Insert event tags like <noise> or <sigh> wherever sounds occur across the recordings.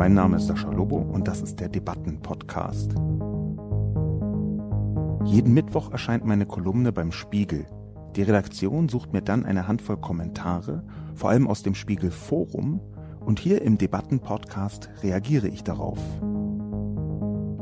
Mein Name ist Sascha Lobo und das ist der Debatten-Podcast. Jeden Mittwoch erscheint meine Kolumne beim Spiegel. Die Redaktion sucht mir dann eine Handvoll Kommentare, vor allem aus dem Spiegel Forum, und hier im Debatten-Podcast reagiere ich darauf.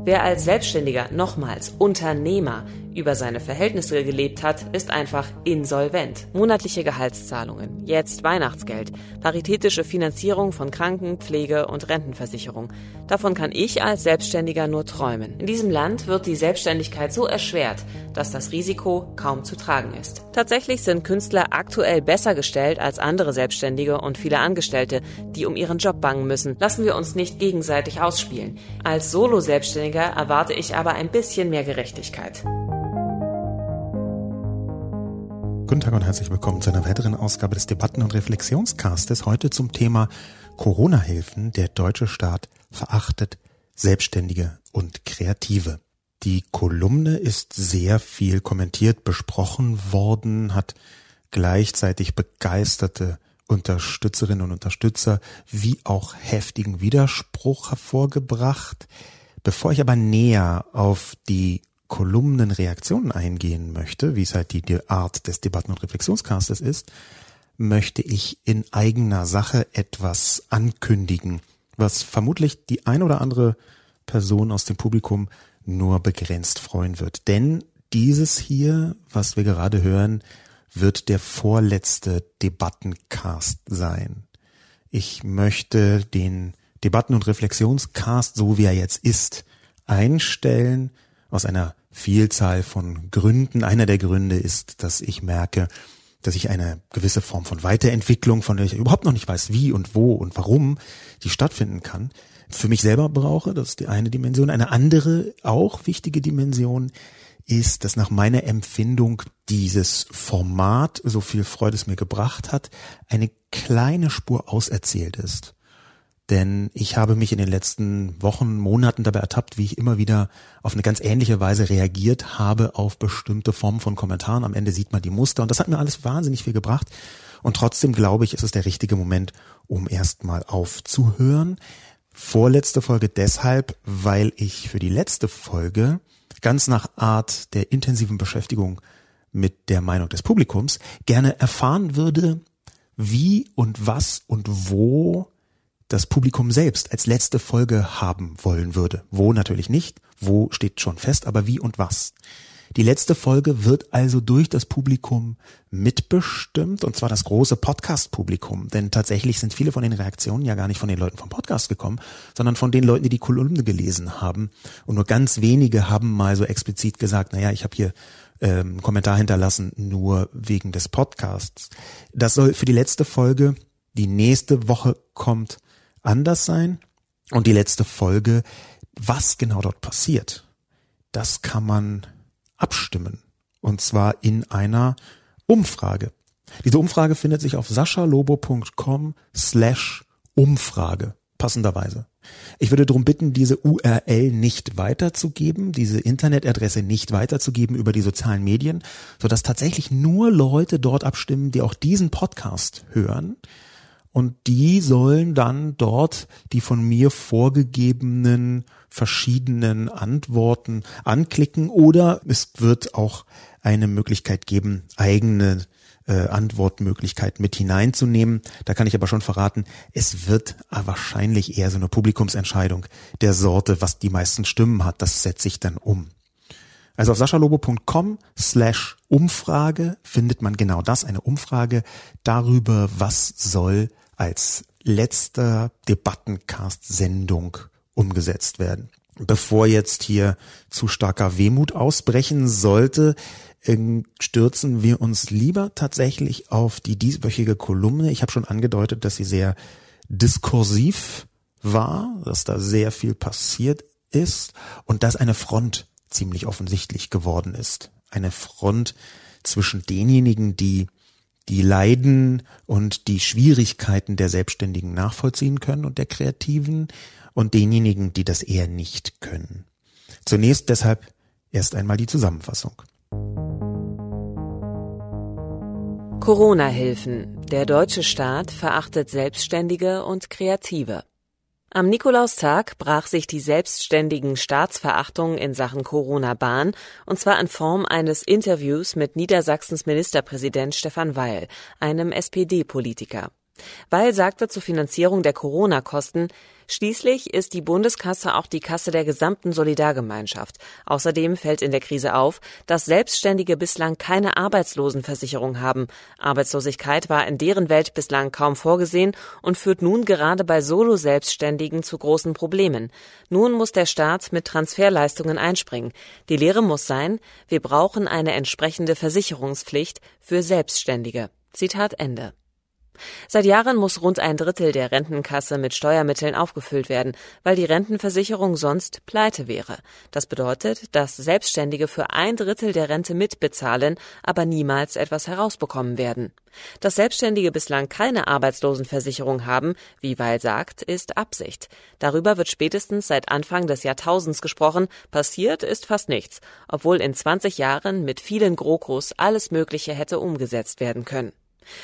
Wer als Selbstständiger, nochmals Unternehmer, über seine Verhältnisse gelebt hat, ist einfach insolvent. Monatliche Gehaltszahlungen, jetzt Weihnachtsgeld, paritätische Finanzierung von Kranken-, Pflege- und Rentenversicherung. Davon kann ich als Selbstständiger nur träumen. In diesem Land wird die Selbstständigkeit so erschwert, dass das Risiko kaum zu tragen ist. Tatsächlich sind Künstler aktuell besser gestellt als andere Selbstständige und viele Angestellte, die um ihren Job bangen müssen. Lassen wir uns nicht gegenseitig ausspielen. Als Solo-Selbstständiger erwarte ich aber ein bisschen mehr Gerechtigkeit. Guten Tag und herzlich willkommen zu einer weiteren Ausgabe des Debatten- und Reflexionscastes. Heute zum Thema Corona-Hilfen. Der deutsche Staat verachtet Selbstständige und Kreative. Die Kolumne ist sehr viel kommentiert, besprochen worden, hat gleichzeitig begeisterte Unterstützerinnen und Unterstützer wie auch heftigen Widerspruch hervorgebracht. Bevor ich aber näher auf die Kolumnenreaktionen eingehen möchte, wie es halt die, die Art des Debatten- und Reflexionscastes ist, möchte ich in eigener Sache etwas ankündigen, was vermutlich die ein oder andere Person aus dem Publikum nur begrenzt freuen wird. Denn dieses hier, was wir gerade hören, wird der vorletzte Debattencast sein. Ich möchte den Debatten- und Reflexionscast, so wie er jetzt ist, einstellen aus einer Vielzahl von Gründen. Einer der Gründe ist, dass ich merke, dass ich eine gewisse Form von Weiterentwicklung, von der ich überhaupt noch nicht weiß, wie und wo und warum die stattfinden kann, für mich selber brauche. Das ist die eine Dimension. Eine andere, auch wichtige Dimension ist, dass nach meiner Empfindung dieses Format, so viel Freude es mir gebracht hat, eine kleine Spur auserzählt ist. Denn ich habe mich in den letzten Wochen, Monaten dabei ertappt, wie ich immer wieder auf eine ganz ähnliche Weise reagiert habe auf bestimmte Formen von Kommentaren. Am Ende sieht man die Muster und das hat mir alles wahnsinnig viel gebracht. Und trotzdem glaube ich, ist es der richtige Moment, um erstmal aufzuhören. Vorletzte Folge deshalb, weil ich für die letzte Folge ganz nach Art der intensiven Beschäftigung mit der Meinung des Publikums gerne erfahren würde, wie und was und wo das Publikum selbst als letzte Folge haben wollen würde. Wo natürlich nicht, wo steht schon fest, aber wie und was. Die letzte Folge wird also durch das Publikum mitbestimmt, und zwar das große Podcast-Publikum. Denn tatsächlich sind viele von den Reaktionen ja gar nicht von den Leuten vom Podcast gekommen, sondern von den Leuten, die die Kolumne gelesen haben. Und nur ganz wenige haben mal so explizit gesagt, naja, ich habe hier ähm, Kommentar hinterlassen, nur wegen des Podcasts. Das soll für die letzte Folge, die nächste Woche kommt, anders sein. Und die letzte Folge, was genau dort passiert, das kann man abstimmen. Und zwar in einer Umfrage. Diese Umfrage findet sich auf saschalobo.com slash Umfrage, passenderweise. Ich würde darum bitten, diese URL nicht weiterzugeben, diese Internetadresse nicht weiterzugeben über die sozialen Medien, sodass tatsächlich nur Leute dort abstimmen, die auch diesen Podcast hören und die sollen dann dort die von mir vorgegebenen verschiedenen Antworten anklicken oder es wird auch eine Möglichkeit geben, eigene äh, Antwortmöglichkeiten mit hineinzunehmen. Da kann ich aber schon verraten, es wird wahrscheinlich eher so eine Publikumsentscheidung der Sorte, was die meisten Stimmen hat. Das setze ich dann um. Also auf saschalobo.com slash Umfrage findet man genau das, eine Umfrage darüber, was soll als letzter Debattencast-Sendung umgesetzt werden. Bevor jetzt hier zu starker Wehmut ausbrechen sollte, ähm, stürzen wir uns lieber tatsächlich auf die dieswöchige Kolumne. Ich habe schon angedeutet, dass sie sehr diskursiv war, dass da sehr viel passiert ist und dass eine Front ziemlich offensichtlich geworden ist. Eine Front zwischen denjenigen, die die Leiden und die Schwierigkeiten der Selbstständigen nachvollziehen können und der Kreativen und denjenigen, die das eher nicht können. Zunächst deshalb erst einmal die Zusammenfassung. Corona-Hilfen. Der deutsche Staat verachtet Selbstständige und Kreative. Am Nikolaustag brach sich die selbstständigen Staatsverachtung in Sachen Corona Bahn, und zwar in Form eines Interviews mit Niedersachsens Ministerpräsident Stefan Weil, einem SPD-Politiker. Weil sagte zur Finanzierung der Corona-Kosten, Schließlich ist die Bundeskasse auch die Kasse der gesamten Solidargemeinschaft. Außerdem fällt in der Krise auf, dass Selbstständige bislang keine Arbeitslosenversicherung haben. Arbeitslosigkeit war in deren Welt bislang kaum vorgesehen und führt nun gerade bei Solo-Selbstständigen zu großen Problemen. Nun muss der Staat mit Transferleistungen einspringen. Die Lehre muss sein, wir brauchen eine entsprechende Versicherungspflicht für Selbstständige. Zitat Ende. Seit Jahren muss rund ein Drittel der Rentenkasse mit Steuermitteln aufgefüllt werden, weil die Rentenversicherung sonst pleite wäre. Das bedeutet, dass Selbstständige für ein Drittel der Rente mitbezahlen, aber niemals etwas herausbekommen werden. Dass Selbstständige bislang keine Arbeitslosenversicherung haben, wie Weil sagt, ist Absicht. Darüber wird spätestens seit Anfang des Jahrtausends gesprochen, passiert ist fast nichts, obwohl in 20 Jahren mit vielen GroKos alles Mögliche hätte umgesetzt werden können.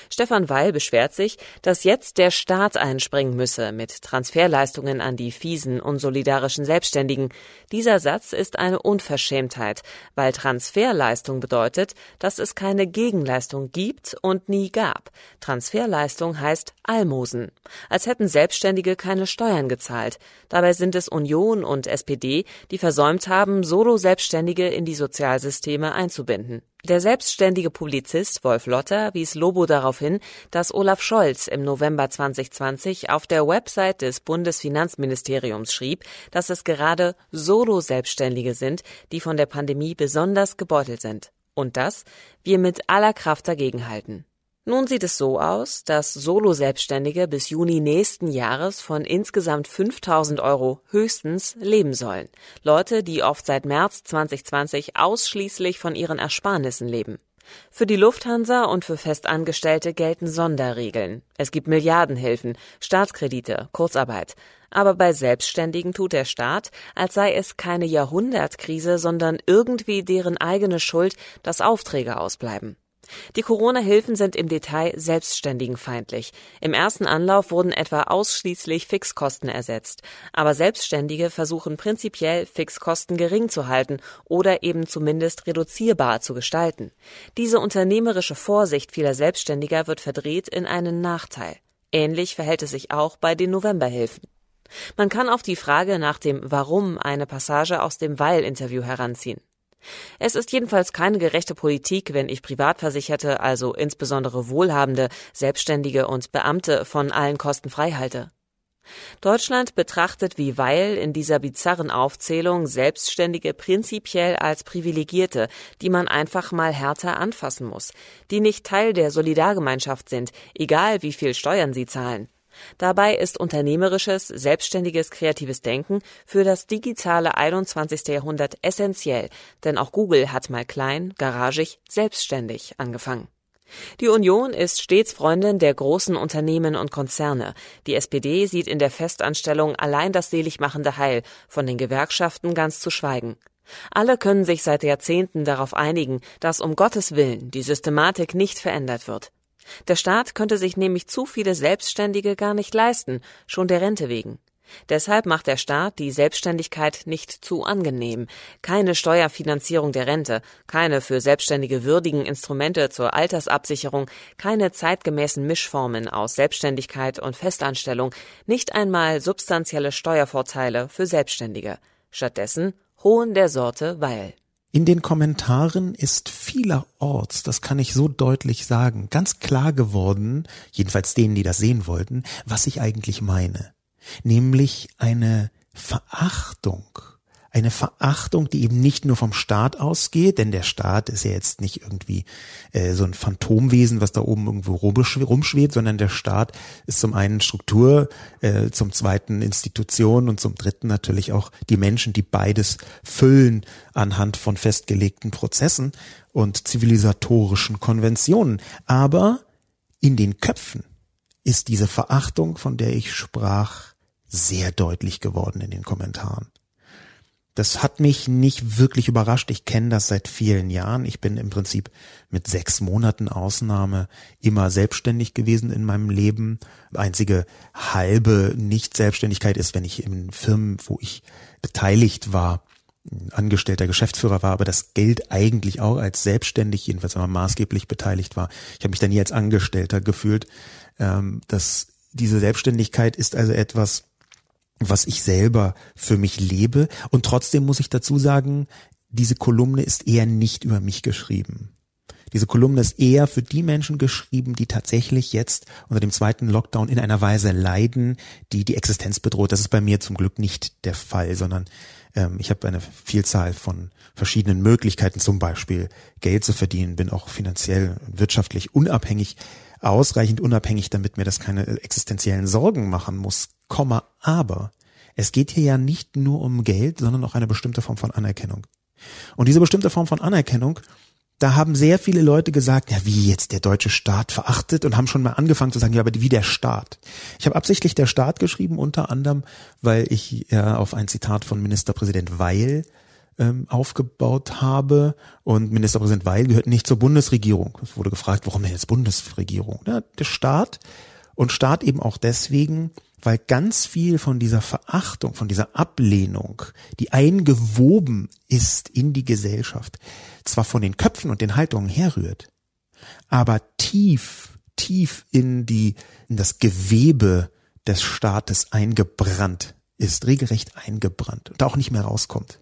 Stefan Weil beschwert sich, dass jetzt der Staat einspringen müsse mit Transferleistungen an die fiesen, unsolidarischen Selbstständigen. Dieser Satz ist eine Unverschämtheit, weil Transferleistung bedeutet, dass es keine Gegenleistung gibt und nie gab. Transferleistung heißt Almosen. Als hätten Selbstständige keine Steuern gezahlt. Dabei sind es Union und SPD, die versäumt haben, Solo-Selbstständige in die Sozialsysteme einzubinden. Der selbstständige Publizist Wolf Lotter wies Lobo darauf hin, dass Olaf Scholz im November 2020 auf der Website des Bundesfinanzministeriums schrieb, dass es gerade Solo-Selbstständige sind, die von der Pandemie besonders gebeutelt sind. Und dass wir mit aller Kraft dagegenhalten. Nun sieht es so aus, dass Solo-Selbstständige bis Juni nächsten Jahres von insgesamt 5000 Euro höchstens leben sollen. Leute, die oft seit März 2020 ausschließlich von ihren Ersparnissen leben. Für die Lufthansa und für Festangestellte gelten Sonderregeln. Es gibt Milliardenhilfen, Staatskredite, Kurzarbeit. Aber bei Selbstständigen tut der Staat, als sei es keine Jahrhundertkrise, sondern irgendwie deren eigene Schuld, dass Aufträge ausbleiben. Die Corona-Hilfen sind im Detail selbstständigenfeindlich. Im ersten Anlauf wurden etwa ausschließlich Fixkosten ersetzt. Aber Selbstständige versuchen prinzipiell Fixkosten gering zu halten oder eben zumindest reduzierbar zu gestalten. Diese unternehmerische Vorsicht vieler Selbstständiger wird verdreht in einen Nachteil. Ähnlich verhält es sich auch bei den Novemberhilfen. Man kann auf die Frage nach dem Warum eine Passage aus dem Weil-Interview heranziehen. Es ist jedenfalls keine gerechte Politik, wenn ich Privatversicherte, also insbesondere Wohlhabende, Selbstständige und Beamte von allen Kosten frei halte. Deutschland betrachtet wie Weil in dieser bizarren Aufzählung Selbstständige prinzipiell als Privilegierte, die man einfach mal härter anfassen muss, die nicht Teil der Solidargemeinschaft sind, egal wie viel Steuern sie zahlen. Dabei ist unternehmerisches, selbstständiges, kreatives Denken für das digitale 21. Jahrhundert essentiell, denn auch Google hat mal klein, garagig, selbstständig angefangen. Die Union ist stets Freundin der großen Unternehmen und Konzerne. Die SPD sieht in der Festanstellung allein das seligmachende Heil, von den Gewerkschaften ganz zu schweigen. Alle können sich seit Jahrzehnten darauf einigen, dass um Gottes Willen die Systematik nicht verändert wird. Der Staat könnte sich nämlich zu viele Selbstständige gar nicht leisten, schon der Rente wegen. Deshalb macht der Staat die Selbstständigkeit nicht zu angenehm. Keine Steuerfinanzierung der Rente, keine für Selbstständige würdigen Instrumente zur Altersabsicherung, keine zeitgemäßen Mischformen aus Selbstständigkeit und Festanstellung, nicht einmal substanzielle Steuervorteile für Selbstständige. Stattdessen Hohn der Sorte Weil. In den Kommentaren ist vielerorts, das kann ich so deutlich sagen, ganz klar geworden, jedenfalls denen, die das sehen wollten, was ich eigentlich meine. Nämlich eine Verachtung eine Verachtung, die eben nicht nur vom Staat ausgeht, denn der Staat ist ja jetzt nicht irgendwie äh, so ein Phantomwesen, was da oben irgendwo rumschwebt, sondern der Staat ist zum einen Struktur, äh, zum zweiten Institution und zum dritten natürlich auch die Menschen, die beides füllen anhand von festgelegten Prozessen und zivilisatorischen Konventionen. Aber in den Köpfen ist diese Verachtung, von der ich sprach, sehr deutlich geworden in den Kommentaren. Das hat mich nicht wirklich überrascht. Ich kenne das seit vielen Jahren. Ich bin im Prinzip mit sechs Monaten Ausnahme immer selbstständig gewesen in meinem Leben. Einzige halbe Nicht-Selbstständigkeit ist, wenn ich in Firmen, wo ich beteiligt war, angestellter Geschäftsführer war, aber das gilt eigentlich auch als selbstständig, jedenfalls wenn man maßgeblich beteiligt war. Ich habe mich da nie als Angestellter gefühlt. Ähm, das, diese Selbstständigkeit ist also etwas, was ich selber für mich lebe. Und trotzdem muss ich dazu sagen, diese Kolumne ist eher nicht über mich geschrieben. Diese Kolumne ist eher für die Menschen geschrieben, die tatsächlich jetzt unter dem zweiten Lockdown in einer Weise leiden, die die Existenz bedroht. Das ist bei mir zum Glück nicht der Fall, sondern ähm, ich habe eine Vielzahl von verschiedenen Möglichkeiten, zum Beispiel Geld zu verdienen, bin auch finanziell, wirtschaftlich unabhängig, ausreichend unabhängig, damit mir das keine existenziellen Sorgen machen muss. Komma, aber es geht hier ja nicht nur um Geld, sondern auch eine bestimmte Form von Anerkennung. Und diese bestimmte Form von Anerkennung da haben sehr viele Leute gesagt, ja, wie jetzt der deutsche Staat verachtet und haben schon mal angefangen zu sagen, ja, aber wie der Staat. Ich habe absichtlich der Staat geschrieben, unter anderem, weil ich ja auf ein Zitat von Ministerpräsident Weil ähm, aufgebaut habe. Und Ministerpräsident Weil gehört nicht zur Bundesregierung. Es wurde gefragt, warum denn jetzt Bundesregierung? Ja, der Staat und Staat eben auch deswegen, weil ganz viel von dieser Verachtung, von dieser Ablehnung, die eingewoben ist in die Gesellschaft, zwar von den Köpfen und den Haltungen herrührt, aber tief, tief in die, in das Gewebe des Staates eingebrannt ist, regelrecht eingebrannt und auch nicht mehr rauskommt.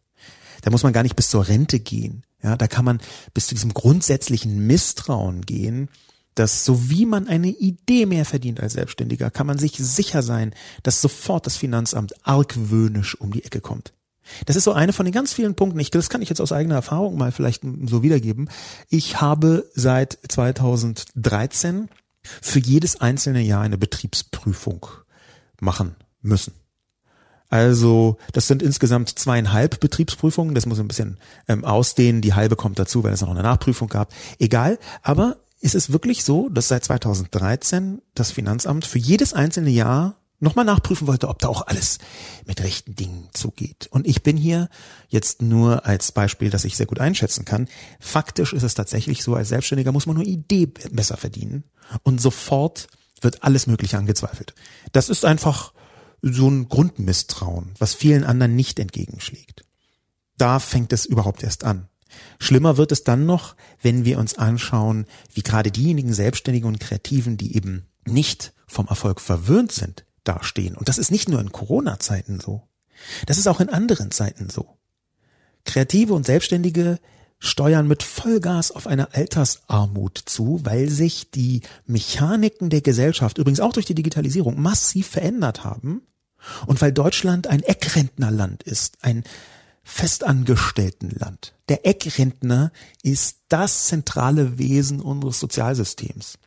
Da muss man gar nicht bis zur Rente gehen. Ja, da kann man bis zu diesem grundsätzlichen Misstrauen gehen, dass so wie man eine Idee mehr verdient als Selbstständiger, kann man sich sicher sein, dass sofort das Finanzamt argwöhnisch um die Ecke kommt. Das ist so eine von den ganz vielen Punkten. Ich, das kann ich jetzt aus eigener Erfahrung mal vielleicht so wiedergeben. Ich habe seit 2013 für jedes einzelne Jahr eine Betriebsprüfung machen müssen. Also das sind insgesamt zweieinhalb Betriebsprüfungen. Das muss ein bisschen ähm, ausdehnen. Die halbe kommt dazu, weil es noch eine Nachprüfung gab. Egal. Aber ist es wirklich so, dass seit 2013 das Finanzamt für jedes einzelne Jahr nochmal nachprüfen wollte, ob da auch alles mit rechten Dingen zugeht. Und ich bin hier jetzt nur als Beispiel, das ich sehr gut einschätzen kann. Faktisch ist es tatsächlich so, als Selbstständiger muss man nur Idee besser verdienen und sofort wird alles Mögliche angezweifelt. Das ist einfach so ein Grundmisstrauen, was vielen anderen nicht entgegenschlägt. Da fängt es überhaupt erst an. Schlimmer wird es dann noch, wenn wir uns anschauen, wie gerade diejenigen Selbstständigen und Kreativen, die eben nicht vom Erfolg verwöhnt sind, dastehen. Und das ist nicht nur in Corona-Zeiten so. Das ist auch in anderen Zeiten so. Kreative und Selbstständige steuern mit Vollgas auf eine Altersarmut zu, weil sich die Mechaniken der Gesellschaft, übrigens auch durch die Digitalisierung, massiv verändert haben und weil Deutschland ein Eckrentnerland ist, ein Festangestelltenland. Der Eckrentner ist das zentrale Wesen unseres Sozialsystems.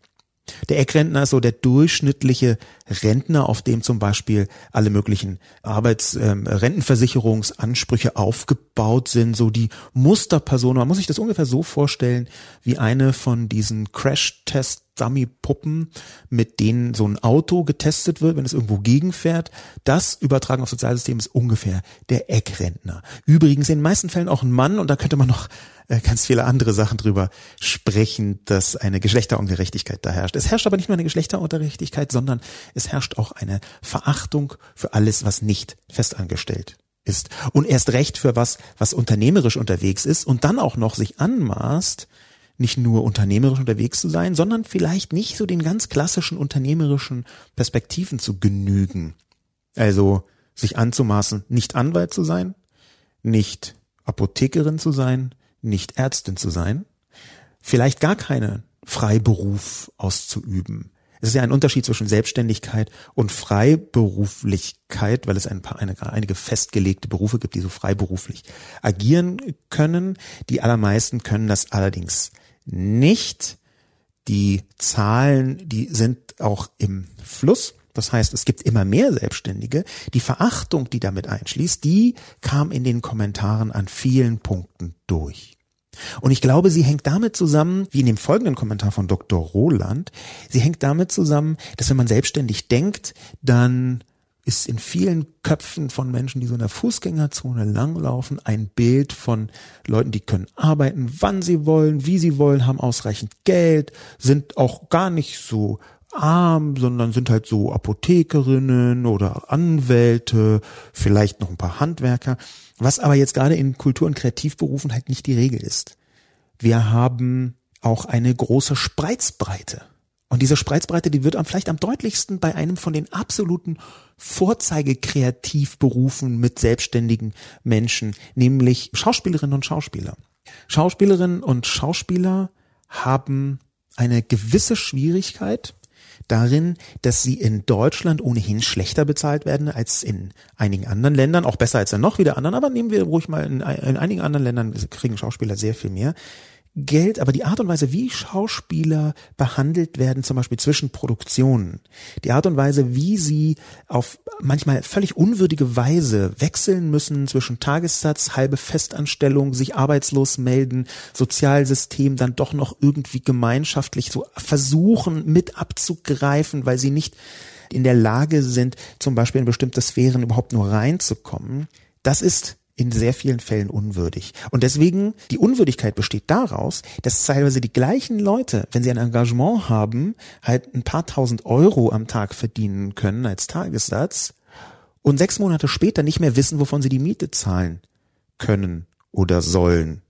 Der Eckrentner ist so der durchschnittliche Rentner, auf dem zum Beispiel alle möglichen Arbeitsrentenversicherungsansprüche ähm, aufgebaut sind, so die Musterperson. Man muss sich das ungefähr so vorstellen wie eine von diesen Crash-Test Dummy-Puppen, mit denen so ein Auto getestet wird, wenn es irgendwo gegenfährt. Das übertragen auf Sozialsystem ist ungefähr der Eckrentner. Übrigens in den meisten Fällen auch ein Mann und da könnte man noch äh, ganz viele andere Sachen drüber sprechen, dass eine Geschlechterungerechtigkeit da herrscht. Es herrscht aber nicht nur eine Geschlechterungerechtigkeit, sondern es herrscht auch eine Verachtung für alles, was nicht festangestellt ist. Und erst recht für was, was unternehmerisch unterwegs ist und dann auch noch sich anmaßt, nicht nur unternehmerisch unterwegs zu sein, sondern vielleicht nicht so den ganz klassischen unternehmerischen Perspektiven zu genügen. Also sich anzumaßen, nicht Anwalt zu sein, nicht Apothekerin zu sein, nicht Ärztin zu sein, vielleicht gar keinen Freiberuf auszuüben. Es ist ja ein Unterschied zwischen Selbstständigkeit und Freiberuflichkeit, weil es ein paar, eine, einige festgelegte Berufe gibt, die so freiberuflich agieren können. Die allermeisten können das allerdings nicht. Die Zahlen, die sind auch im Fluss. Das heißt, es gibt immer mehr Selbstständige. Die Verachtung, die damit einschließt, die kam in den Kommentaren an vielen Punkten durch. Und ich glaube, sie hängt damit zusammen, wie in dem folgenden Kommentar von Dr. Roland, sie hängt damit zusammen, dass wenn man selbstständig denkt, dann ist in vielen Köpfen von Menschen, die so in der Fußgängerzone langlaufen, ein Bild von Leuten, die können arbeiten, wann sie wollen, wie sie wollen, haben ausreichend Geld, sind auch gar nicht so arm, sondern sind halt so Apothekerinnen oder Anwälte, vielleicht noch ein paar Handwerker, was aber jetzt gerade in Kultur- und Kreativberufen halt nicht die Regel ist. Wir haben auch eine große Spreizbreite. Und diese Spreizbreite, die wird am vielleicht am deutlichsten bei einem von den absoluten Vorzeigekreativberufen mit selbstständigen Menschen, nämlich Schauspielerinnen und Schauspieler. Schauspielerinnen und Schauspieler haben eine gewisse Schwierigkeit darin, dass sie in Deutschland ohnehin schlechter bezahlt werden als in einigen anderen Ländern, auch besser als in noch wieder anderen, aber nehmen wir ruhig mal in, in einigen anderen Ländern kriegen Schauspieler sehr viel mehr. Geld, aber die Art und Weise, wie Schauspieler behandelt werden, zum Beispiel zwischen Produktionen, die Art und Weise, wie sie auf manchmal völlig unwürdige Weise wechseln müssen zwischen Tagessatz, halbe Festanstellung, sich arbeitslos melden, Sozialsystem dann doch noch irgendwie gemeinschaftlich so versuchen mit abzugreifen, weil sie nicht in der Lage sind, zum Beispiel in bestimmte Sphären überhaupt nur reinzukommen. Das ist in sehr vielen Fällen unwürdig. Und deswegen, die Unwürdigkeit besteht daraus, dass teilweise die gleichen Leute, wenn sie ein Engagement haben, halt ein paar tausend Euro am Tag verdienen können als Tagessatz und sechs Monate später nicht mehr wissen, wovon sie die Miete zahlen können oder sollen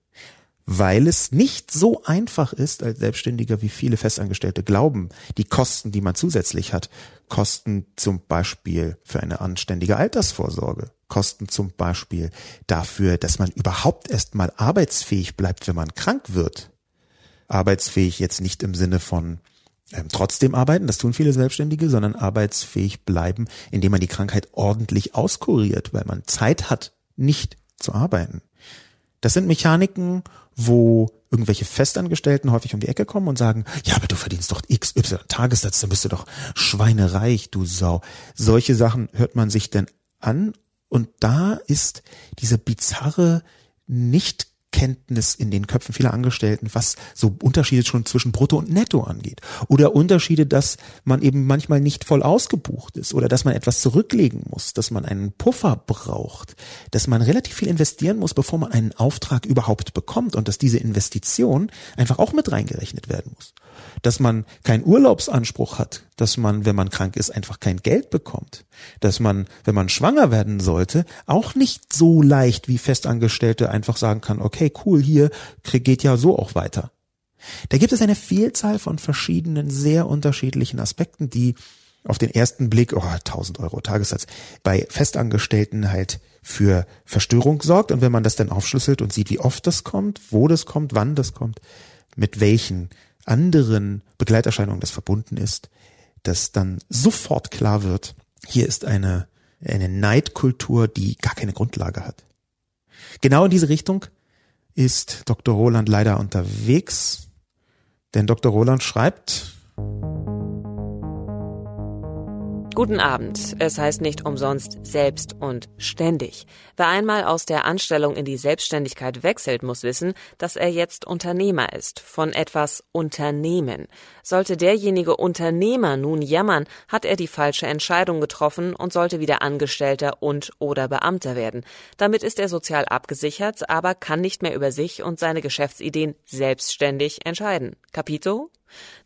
weil es nicht so einfach ist als Selbstständiger, wie viele Festangestellte glauben, die Kosten, die man zusätzlich hat, Kosten zum Beispiel für eine anständige Altersvorsorge, Kosten zum Beispiel dafür, dass man überhaupt erst mal arbeitsfähig bleibt, wenn man krank wird. Arbeitsfähig jetzt nicht im Sinne von ähm, trotzdem arbeiten, das tun viele Selbstständige, sondern arbeitsfähig bleiben, indem man die Krankheit ordentlich auskuriert, weil man Zeit hat, nicht zu arbeiten. Das sind Mechaniken, wo irgendwelche Festangestellten häufig um die Ecke kommen und sagen, ja, aber du verdienst doch X, Y Tagessatz, dann bist du doch schweinereich, du Sau. Solche Sachen hört man sich denn an und da ist diese bizarre nicht Kenntnis in den Köpfen vieler Angestellten, was so Unterschiede schon zwischen Brutto und Netto angeht. Oder Unterschiede, dass man eben manchmal nicht voll ausgebucht ist oder dass man etwas zurücklegen muss, dass man einen Puffer braucht, dass man relativ viel investieren muss, bevor man einen Auftrag überhaupt bekommt und dass diese Investition einfach auch mit reingerechnet werden muss dass man keinen Urlaubsanspruch hat, dass man, wenn man krank ist, einfach kein Geld bekommt, dass man, wenn man schwanger werden sollte, auch nicht so leicht wie Festangestellte einfach sagen kann, okay, cool, hier geht ja so auch weiter. Da gibt es eine Vielzahl von verschiedenen, sehr unterschiedlichen Aspekten, die auf den ersten Blick, oh, 1000 Euro Tagessatz, bei Festangestellten halt für Verstörung sorgt. Und wenn man das dann aufschlüsselt und sieht, wie oft das kommt, wo das kommt, wann das kommt, mit welchen anderen Begleiterscheinungen das verbunden ist, dass dann sofort klar wird, hier ist eine, eine Neidkultur, die gar keine Grundlage hat. Genau in diese Richtung ist Dr. Roland leider unterwegs, denn Dr. Roland schreibt, Guten Abend. Es heißt nicht umsonst selbst und ständig. Wer einmal aus der Anstellung in die Selbstständigkeit wechselt, muss wissen, dass er jetzt Unternehmer ist, von etwas Unternehmen. Sollte derjenige Unternehmer nun jammern, hat er die falsche Entscheidung getroffen und sollte wieder Angestellter und oder Beamter werden. Damit ist er sozial abgesichert, aber kann nicht mehr über sich und seine Geschäftsideen selbstständig entscheiden. Capito?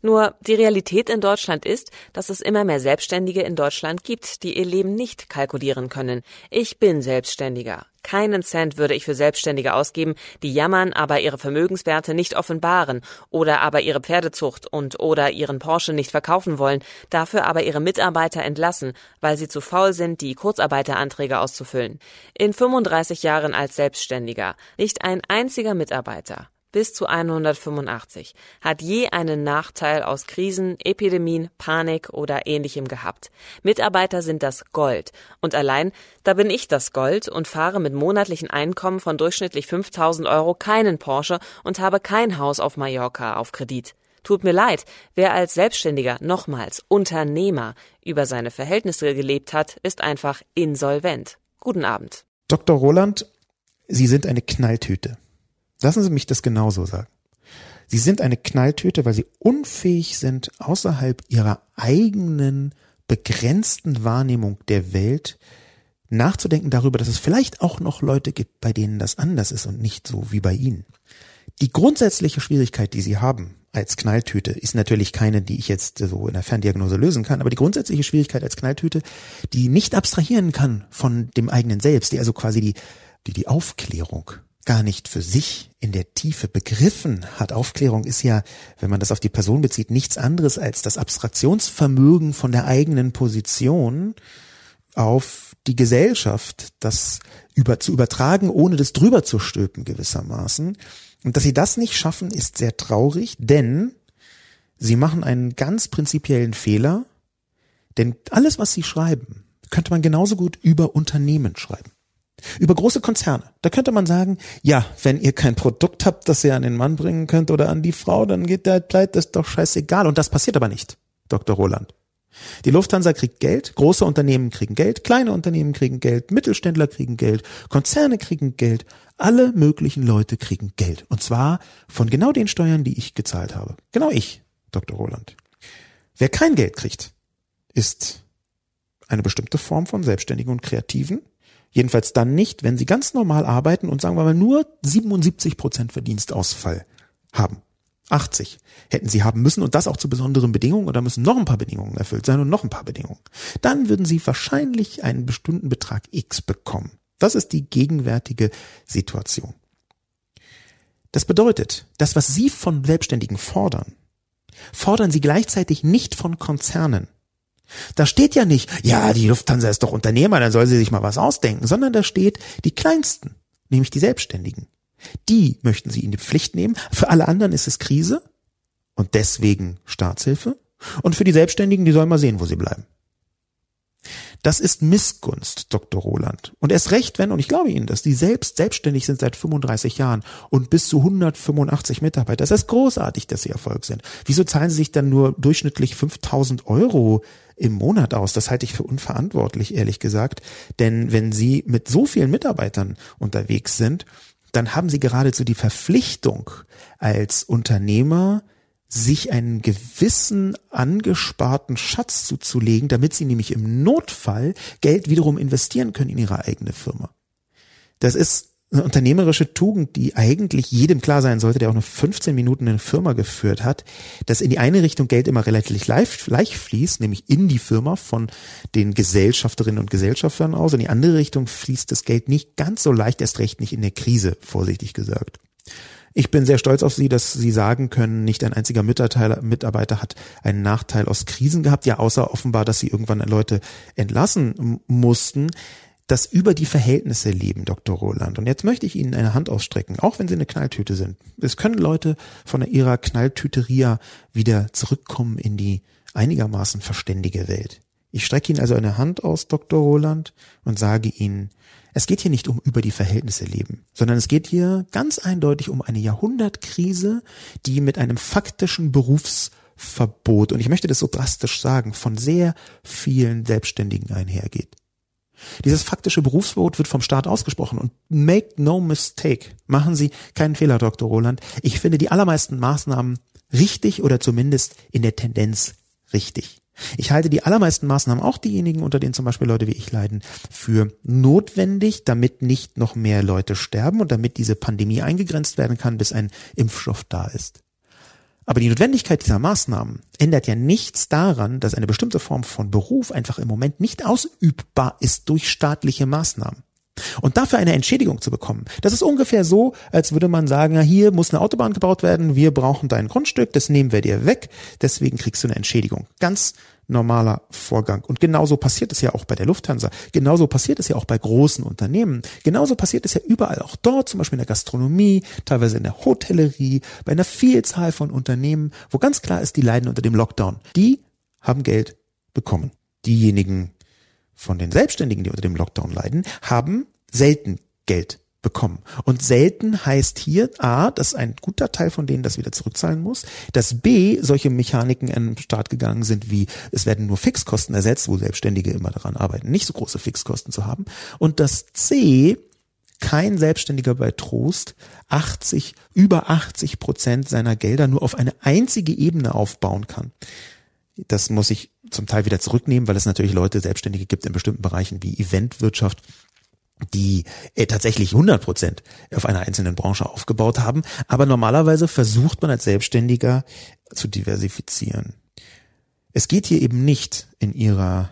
Nur die Realität in Deutschland ist, dass es immer mehr Selbstständige in Deutschland gibt, die ihr Leben nicht kalkulieren können. Ich bin Selbstständiger. Keinen Cent würde ich für Selbstständige ausgeben, die jammern, aber ihre Vermögenswerte nicht offenbaren oder aber ihre Pferdezucht und oder ihren Porsche nicht verkaufen wollen, dafür aber ihre Mitarbeiter entlassen, weil sie zu faul sind, die Kurzarbeiteranträge auszufüllen. In 35 Jahren als Selbstständiger nicht ein einziger Mitarbeiter bis zu 185 hat je einen Nachteil aus Krisen, Epidemien, Panik oder ähnlichem gehabt. Mitarbeiter sind das Gold. Und allein, da bin ich das Gold und fahre mit monatlichen Einkommen von durchschnittlich 5000 Euro keinen Porsche und habe kein Haus auf Mallorca auf Kredit. Tut mir leid, wer als Selbstständiger, nochmals Unternehmer, über seine Verhältnisse gelebt hat, ist einfach insolvent. Guten Abend. Dr. Roland, Sie sind eine Knalltüte. Lassen Sie mich das genauso sagen. Sie sind eine Knalltüte, weil Sie unfähig sind, außerhalb Ihrer eigenen begrenzten Wahrnehmung der Welt nachzudenken darüber, dass es vielleicht auch noch Leute gibt, bei denen das anders ist und nicht so wie bei ihnen. Die grundsätzliche Schwierigkeit, die sie haben als Knalltüte, ist natürlich keine, die ich jetzt so in der Ferndiagnose lösen kann, aber die grundsätzliche Schwierigkeit als Knalltüte, die nicht abstrahieren kann von dem eigenen Selbst, die also quasi die, die, die Aufklärung gar nicht für sich in der Tiefe begriffen hat. Aufklärung ist ja, wenn man das auf die Person bezieht, nichts anderes als das Abstraktionsvermögen von der eigenen Position auf die Gesellschaft, das über, zu übertragen, ohne das drüber zu stülpen gewissermaßen. Und dass sie das nicht schaffen, ist sehr traurig, denn sie machen einen ganz prinzipiellen Fehler, denn alles, was sie schreiben, könnte man genauso gut über Unternehmen schreiben. Über große Konzerne. Da könnte man sagen, ja, wenn ihr kein Produkt habt, das ihr an den Mann bringen könnt oder an die Frau, dann geht der pleite, ist doch scheißegal. Und das passiert aber nicht, Dr. Roland. Die Lufthansa kriegt Geld, große Unternehmen kriegen Geld, kleine Unternehmen kriegen Geld, Mittelständler kriegen Geld, Konzerne kriegen Geld, alle möglichen Leute kriegen Geld. Und zwar von genau den Steuern, die ich gezahlt habe. Genau ich, Dr. Roland. Wer kein Geld kriegt, ist eine bestimmte Form von Selbstständigen und Kreativen, Jedenfalls dann nicht, wenn sie ganz normal arbeiten und sagen wir mal nur 77 Prozent Verdienstausfall haben. 80 hätten sie haben müssen und das auch zu besonderen Bedingungen oder müssen noch ein paar Bedingungen erfüllt sein und noch ein paar Bedingungen. Dann würden sie wahrscheinlich einen bestimmten Betrag X bekommen. Das ist die gegenwärtige Situation. Das bedeutet, das, was Sie von Selbstständigen fordern, fordern Sie gleichzeitig nicht von Konzernen. Da steht ja nicht, ja, die Lufthansa ist doch Unternehmer, dann soll sie sich mal was ausdenken, sondern da steht die Kleinsten, nämlich die Selbstständigen. Die möchten sie in die Pflicht nehmen. Für alle anderen ist es Krise und deswegen Staatshilfe. Und für die Selbstständigen, die sollen mal sehen, wo sie bleiben. Das ist Missgunst, Dr. Roland. Und erst recht, wenn, und ich glaube Ihnen, dass die selbst selbstständig sind seit 35 Jahren und bis zu 185 Mitarbeiter. Das ist großartig, dass sie Erfolg sind. Wieso zahlen sie sich dann nur durchschnittlich 5000 Euro im Monat aus? Das halte ich für unverantwortlich, ehrlich gesagt. Denn wenn Sie mit so vielen Mitarbeitern unterwegs sind, dann haben Sie geradezu die Verpflichtung als Unternehmer, sich einen gewissen angesparten Schatz zuzulegen, damit sie nämlich im Notfall Geld wiederum investieren können in ihre eigene Firma. Das ist unternehmerische Tugend, die eigentlich jedem klar sein sollte, der auch nur 15 Minuten eine Firma geführt hat, dass in die eine Richtung Geld immer relativ leicht, leicht fließt, nämlich in die Firma von den Gesellschafterinnen und Gesellschaftern aus. In die andere Richtung fließt das Geld nicht ganz so leicht, erst recht nicht in der Krise, vorsichtig gesagt. Ich bin sehr stolz auf Sie, dass Sie sagen können, nicht ein einziger Mitarbeiter hat einen Nachteil aus Krisen gehabt, ja außer offenbar, dass Sie irgendwann Leute entlassen mussten das über die Verhältnisse leben, Dr. Roland. Und jetzt möchte ich Ihnen eine Hand ausstrecken, auch wenn Sie eine Knalltüte sind. Es können Leute von ihrer Knalltüteria wieder zurückkommen in die einigermaßen verständige Welt. Ich strecke Ihnen also eine Hand aus, Dr. Roland, und sage Ihnen, es geht hier nicht um über die Verhältnisse leben, sondern es geht hier ganz eindeutig um eine Jahrhundertkrise, die mit einem faktischen Berufsverbot, und ich möchte das so drastisch sagen, von sehr vielen Selbstständigen einhergeht. Dieses faktische Berufsverbot wird vom Staat ausgesprochen und make no mistake, machen Sie keinen Fehler, Dr. Roland. Ich finde die allermeisten Maßnahmen richtig oder zumindest in der Tendenz richtig. Ich halte die allermeisten Maßnahmen, auch diejenigen, unter denen zum Beispiel Leute wie ich leiden, für notwendig, damit nicht noch mehr Leute sterben und damit diese Pandemie eingegrenzt werden kann, bis ein Impfstoff da ist. Aber die Notwendigkeit dieser Maßnahmen ändert ja nichts daran, dass eine bestimmte Form von Beruf einfach im Moment nicht ausübbar ist durch staatliche Maßnahmen. Und dafür eine Entschädigung zu bekommen, das ist ungefähr so, als würde man sagen, hier muss eine Autobahn gebaut werden, wir brauchen dein Grundstück, das nehmen wir dir weg, deswegen kriegst du eine Entschädigung. Ganz normaler Vorgang. Und genauso passiert es ja auch bei der Lufthansa. Genauso passiert es ja auch bei großen Unternehmen. Genauso passiert es ja überall, auch dort, zum Beispiel in der Gastronomie, teilweise in der Hotellerie, bei einer Vielzahl von Unternehmen, wo ganz klar ist, die leiden unter dem Lockdown. Die haben Geld bekommen. Diejenigen von den Selbstständigen, die unter dem Lockdown leiden, haben selten Geld bekommen. Und selten heißt hier A, dass ein guter Teil von denen das wieder zurückzahlen muss, dass B, solche Mechaniken in den Start gegangen sind wie, es werden nur Fixkosten ersetzt, wo Selbstständige immer daran arbeiten, nicht so große Fixkosten zu haben. Und dass C, kein Selbstständiger bei Trost 80, über 80 Prozent seiner Gelder nur auf eine einzige Ebene aufbauen kann. Das muss ich zum Teil wieder zurücknehmen, weil es natürlich Leute, Selbstständige gibt in bestimmten Bereichen wie Eventwirtschaft, die äh, tatsächlich 100 Prozent auf einer einzelnen Branche aufgebaut haben. Aber normalerweise versucht man als Selbstständiger zu diversifizieren. Es geht hier eben nicht in ihrer,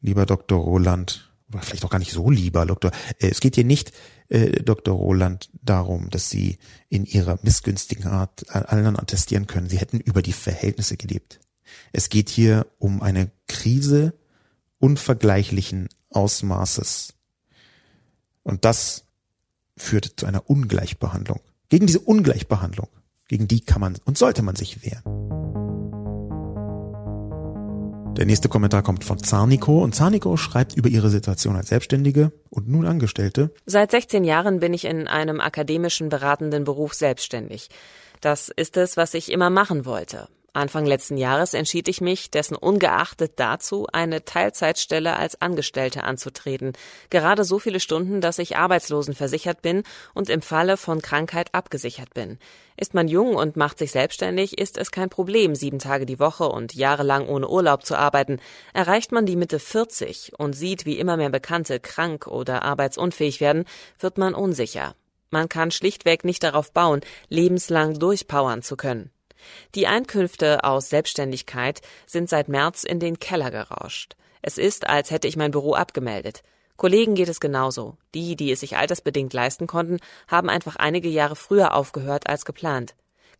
lieber Dr. Roland, oder vielleicht auch gar nicht so lieber Doktor, äh, es geht hier nicht, äh, Dr. Roland, darum, dass sie in ihrer missgünstigen Art allen attestieren können, sie hätten über die Verhältnisse gelebt. Es geht hier um eine Krise unvergleichlichen Ausmaßes. Und das führt zu einer Ungleichbehandlung. Gegen diese Ungleichbehandlung, gegen die kann man und sollte man sich wehren. Der nächste Kommentar kommt von Zarniko und Zarniko schreibt über ihre Situation als Selbstständige und nun Angestellte. Seit 16 Jahren bin ich in einem akademischen beratenden Beruf selbstständig. Das ist es, was ich immer machen wollte. Anfang letzten Jahres entschied ich mich, dessen ungeachtet dazu, eine Teilzeitstelle als Angestellte anzutreten. Gerade so viele Stunden, dass ich arbeitslosenversichert bin und im Falle von Krankheit abgesichert bin. Ist man jung und macht sich selbstständig, ist es kein Problem, sieben Tage die Woche und jahrelang ohne Urlaub zu arbeiten. Erreicht man die Mitte 40 und sieht, wie immer mehr Bekannte krank oder arbeitsunfähig werden, wird man unsicher. Man kann schlichtweg nicht darauf bauen, lebenslang durchpowern zu können. Die Einkünfte aus Selbstständigkeit sind seit März in den Keller gerauscht. Es ist, als hätte ich mein Büro abgemeldet. Kollegen geht es genauso. Die, die es sich altersbedingt leisten konnten, haben einfach einige Jahre früher aufgehört als geplant.